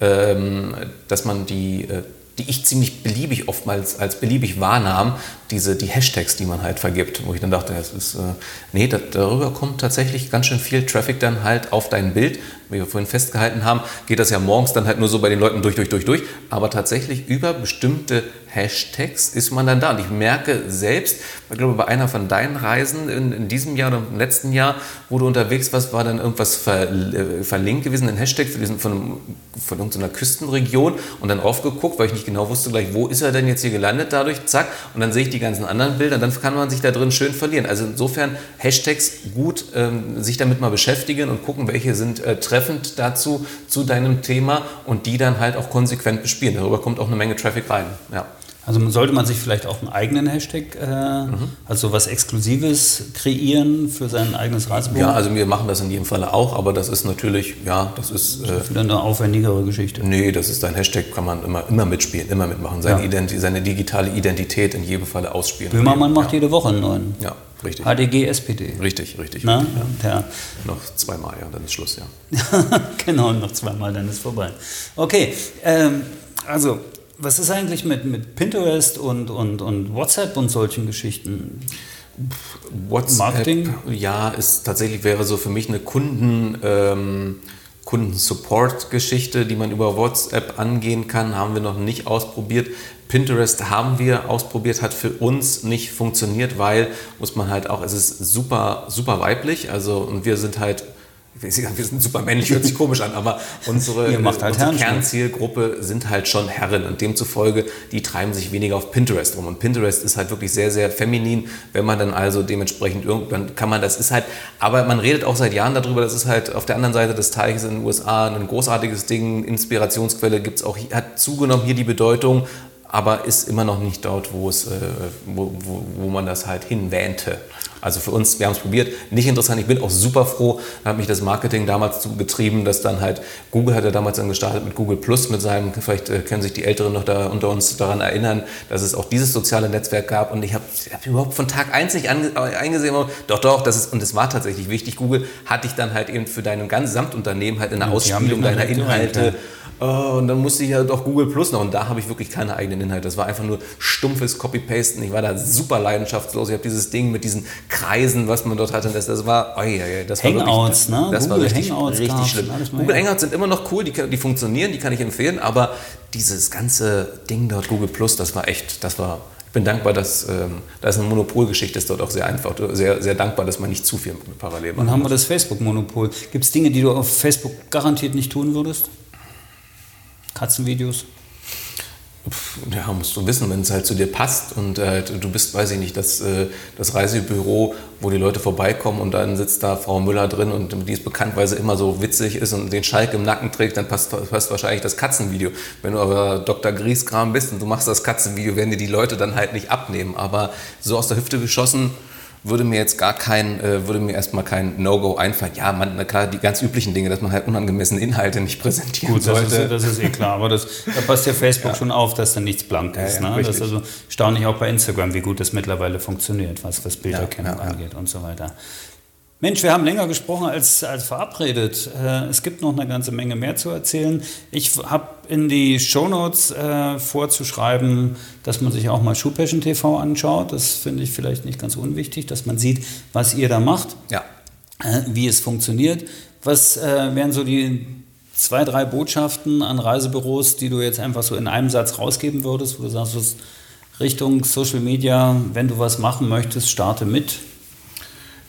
ähm, dass man die äh, die ich ziemlich beliebig oftmals als beliebig wahrnahm, diese, die Hashtags, die man halt vergibt, wo ich dann dachte, das ist, äh, nee, das, darüber kommt tatsächlich ganz schön viel Traffic dann halt auf dein Bild. Wie wir vorhin festgehalten haben, geht das ja morgens dann halt nur so bei den Leuten durch, durch, durch, durch. Aber tatsächlich über bestimmte Hashtags ist man dann da. Und ich merke selbst, ich glaube, bei einer von deinen Reisen in, in diesem Jahr oder im letzten Jahr, wo du unterwegs warst, war dann irgendwas ver, äh, verlinkt gewesen, ein Hashtag diesen, von, von irgendeiner Küstenregion und dann aufgeguckt, weil ich nicht genau wusste gleich, wo ist er denn jetzt hier gelandet dadurch, zack. Und dann sehe ich die ganzen anderen Bilder, dann kann man sich da drin schön verlieren. Also insofern Hashtags gut ähm, sich damit mal beschäftigen und gucken, welche sind äh, treffend dazu, zu deinem Thema und die dann halt auch konsequent bespielen. Darüber kommt auch eine Menge Traffic rein. Ja. Also sollte man sich vielleicht auch einen eigenen Hashtag, äh, mhm. also was Exklusives kreieren für sein eigenes Reisebuch? Ja, also wir machen das in jedem Falle auch, aber das ist natürlich, ja, das ist... Äh, wieder eine aufwendigere Geschichte. Nee, das ist ein Hashtag, kann man immer, immer mitspielen, immer mitmachen. Seine, ja. Identi seine digitale Identität in jedem Falle ausspielen. Böhmermann macht ja. jede Woche einen neuen. Ja, richtig. HDG, SPD. Richtig, richtig. Na? Ja. ja. Noch zweimal, ja, dann ist Schluss, ja. genau, noch zweimal, dann ist vorbei. Okay, ähm, also was ist eigentlich mit, mit Pinterest und, und, und WhatsApp und solchen Geschichten? WhatsApp, Marketing? Ja, ist tatsächlich wäre so für mich eine Kunden, ähm, Kundensupport-Geschichte, die man über WhatsApp angehen kann, haben wir noch nicht ausprobiert. Pinterest haben wir ausprobiert, hat für uns nicht funktioniert, weil, muss man halt auch, es ist super, super weiblich, also und wir sind halt wir sind super männlich, hört sich komisch an, aber unsere, halt unsere Kernzielgruppe sind halt schon Herren und demzufolge, die treiben sich weniger auf Pinterest rum. Und Pinterest ist halt wirklich sehr, sehr feminin, wenn man dann also dementsprechend irgendwann kann man, das ist halt, aber man redet auch seit Jahren darüber, das ist halt auf der anderen Seite des Teiches in den USA ein großartiges Ding, Inspirationsquelle gibt es auch, hat zugenommen hier die Bedeutung, aber ist immer noch nicht dort, wo, es, äh, wo, wo, wo man das halt hinwähnte. Also für uns, wir haben es probiert, nicht interessant. Ich bin auch super froh, da hat mich das Marketing damals zugetrieben, dass dann halt, Google hat ja damals dann gestartet mit Google Plus, mit seinem, vielleicht äh, können sich die Älteren noch da unter uns daran erinnern, dass es auch dieses soziale Netzwerk gab. Und ich habe hab überhaupt von Tag 1 nicht ange, äh, eingesehen, doch, doch, das ist, und es war tatsächlich wichtig, Google hat dich dann halt eben für dein Gesamtunternehmen halt in der Ausspielung deiner Inhalte. Oh, und dann musste ich halt auch Google Plus noch. Und da habe ich wirklich keine eigenen Inhalte. Das war einfach nur stumpfes Copy-Pasten. Ich war da super leidenschaftslos. Ich habe dieses Ding mit diesen Kreisen, was man dort hatte, das, das war, oh ja, ja, das Hangouts, war wirklich, ne? Das Google war richtig, Hangouts richtig schlimm. Google Hangouts sind immer noch cool, die, die funktionieren, die kann ich empfehlen, aber dieses ganze Ding dort, Google Plus, das war echt, das war ich bin dankbar, dass ähm, das eine Monopolgeschichte ist dort auch sehr einfach. Sehr, sehr dankbar, dass man nicht zu viel parallel macht. Und haben wir das Facebook-Monopol. Gibt es Dinge, die du auf Facebook garantiert nicht tun würdest? Katzenvideos? Ja, musst du wissen, wenn es halt zu dir passt und äh, du bist, weiß ich nicht, das, äh, das Reisebüro, wo die Leute vorbeikommen und dann sitzt da Frau Müller drin und die es bekanntweise immer so witzig ist und den Schalk im Nacken trägt, dann passt, passt wahrscheinlich das Katzenvideo. Wenn du aber Dr. Grieskram bist und du machst das Katzenvideo, werden dir die Leute dann halt nicht abnehmen. Aber so aus der Hüfte geschossen, würde mir jetzt gar kein, äh, würde mir erstmal kein No-Go einfallen. Ja, man, na klar, die ganz üblichen Dinge, dass man halt unangemessene Inhalte nicht präsentieren Gut, sollte. Das ist, das ist eh klar, aber das, da passt ja Facebook ja. schon auf, dass da nichts blank ist. Ja, ja, ne? Das ist also staunlich auch bei Instagram, wie gut das mittlerweile funktioniert, was, was Bilderkennung angeht und so weiter. Mensch, wir haben länger gesprochen als, als verabredet. Äh, es gibt noch eine ganze Menge mehr zu erzählen. Ich habe in die Shownotes äh, vorzuschreiben, dass man sich auch mal Schuhpassion TV anschaut. Das finde ich vielleicht nicht ganz unwichtig, dass man sieht, was ihr da macht, ja. äh, wie es funktioniert. Was äh, wären so die zwei, drei Botschaften an Reisebüros, die du jetzt einfach so in einem Satz rausgeben würdest, wo du sagst, Richtung Social Media, wenn du was machen möchtest, starte mit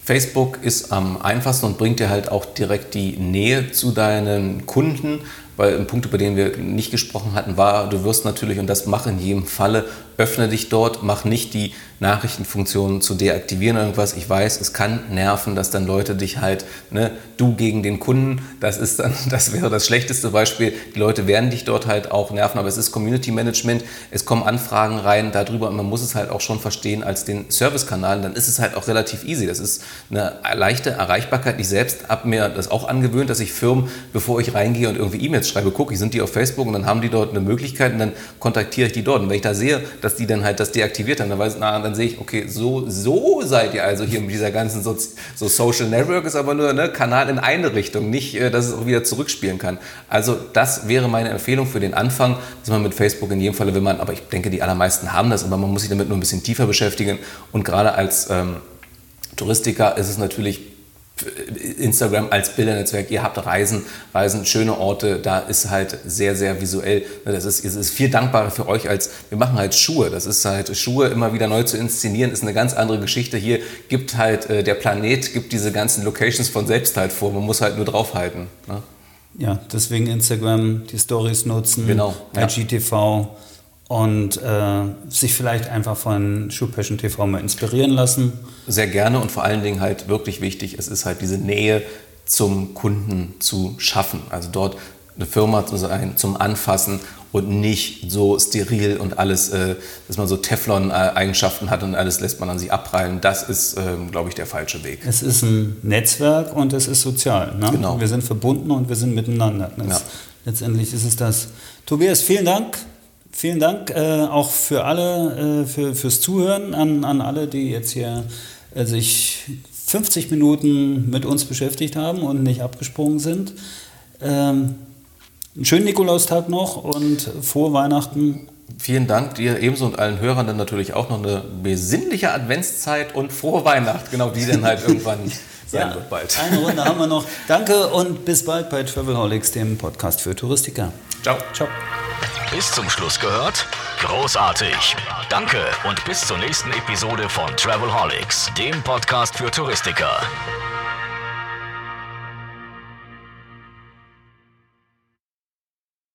Facebook ist am einfachsten und bringt dir halt auch direkt die Nähe zu deinen Kunden, weil ein Punkt, über den wir nicht gesprochen hatten, war, du wirst natürlich, und das mache in jedem Falle, öffne dich dort, mach nicht die Nachrichtenfunktion zu deaktivieren oder irgendwas. Ich weiß, es kann nerven, dass dann Leute dich halt, ne, du gegen den Kunden, das ist dann, das wäre das schlechteste Beispiel. Die Leute werden dich dort halt auch nerven, aber es ist Community Management, es kommen Anfragen rein darüber und man muss es halt auch schon verstehen als den Servicekanal, dann ist es halt auch relativ easy. Das ist eine leichte Erreichbarkeit. Ich selbst habe mir das auch angewöhnt, dass ich Firmen, bevor ich reingehe und irgendwie E-Mails schreibe, gucke, sind die auf Facebook und dann haben die dort eine Möglichkeit und dann kontaktiere ich die dort. Und wenn ich da sehe, dass die dann halt das deaktiviert haben, dann, weiß, na, dann sehe ich, okay, so, so seid ihr also hier mit dieser ganzen so, so Social Network ist aber nur ein ne, Kanal in eine Richtung, nicht, äh, dass es auch wieder zurückspielen kann. Also das wäre meine Empfehlung für den Anfang, dass man mit Facebook in jedem Falle, wenn man, aber ich denke, die allermeisten haben das, aber man muss sich damit nur ein bisschen tiefer beschäftigen und gerade als ähm, Touristiker ist es natürlich Instagram als Bildernetzwerk, ihr habt Reisen, Reisen, schöne Orte, da ist halt sehr, sehr visuell. Das ist, es ist viel dankbarer für euch als, wir machen halt Schuhe. Das ist halt, Schuhe immer wieder neu zu inszenieren, ist eine ganz andere Geschichte. Hier gibt halt, äh, der Planet gibt diese ganzen Locations von selbst halt vor, man muss halt nur draufhalten. Ne? Ja, deswegen Instagram, die Stories nutzen, genau, IGTV. Ja und äh, sich vielleicht einfach von Shoe TV mal inspirieren lassen. Sehr gerne und vor allen Dingen halt wirklich wichtig, es ist halt diese Nähe zum Kunden zu schaffen. Also dort eine Firma zu sein zum Anfassen und nicht so steril und alles, äh, dass man so Teflon-Eigenschaften hat und alles lässt man an sich abprallen. Das ist, ähm, glaube ich, der falsche Weg. Es ist ein Netzwerk und es ist sozial. Ne? Genau. Wir sind verbunden und wir sind miteinander. Das, Ja. Letztendlich ist es das. Tobias, vielen Dank. Vielen Dank äh, auch für alle, äh, für, fürs Zuhören an, an alle, die jetzt hier äh, sich 50 Minuten mit uns beschäftigt haben und nicht abgesprungen sind. Ähm, einen schönen Nikolaustag noch und frohe Weihnachten. Vielen Dank dir ebenso und allen Hörern dann natürlich auch noch eine besinnliche Adventszeit und frohe Weihnacht. Genau, die dann halt irgendwann sein wird bald. Eine Runde haben wir noch. Danke und bis bald bei Travelholics, dem Podcast für Touristiker. Ciao. Ciao. Bis zum Schluss gehört? Großartig. Danke und bis zur nächsten Episode von Travelholics, dem Podcast für Touristiker.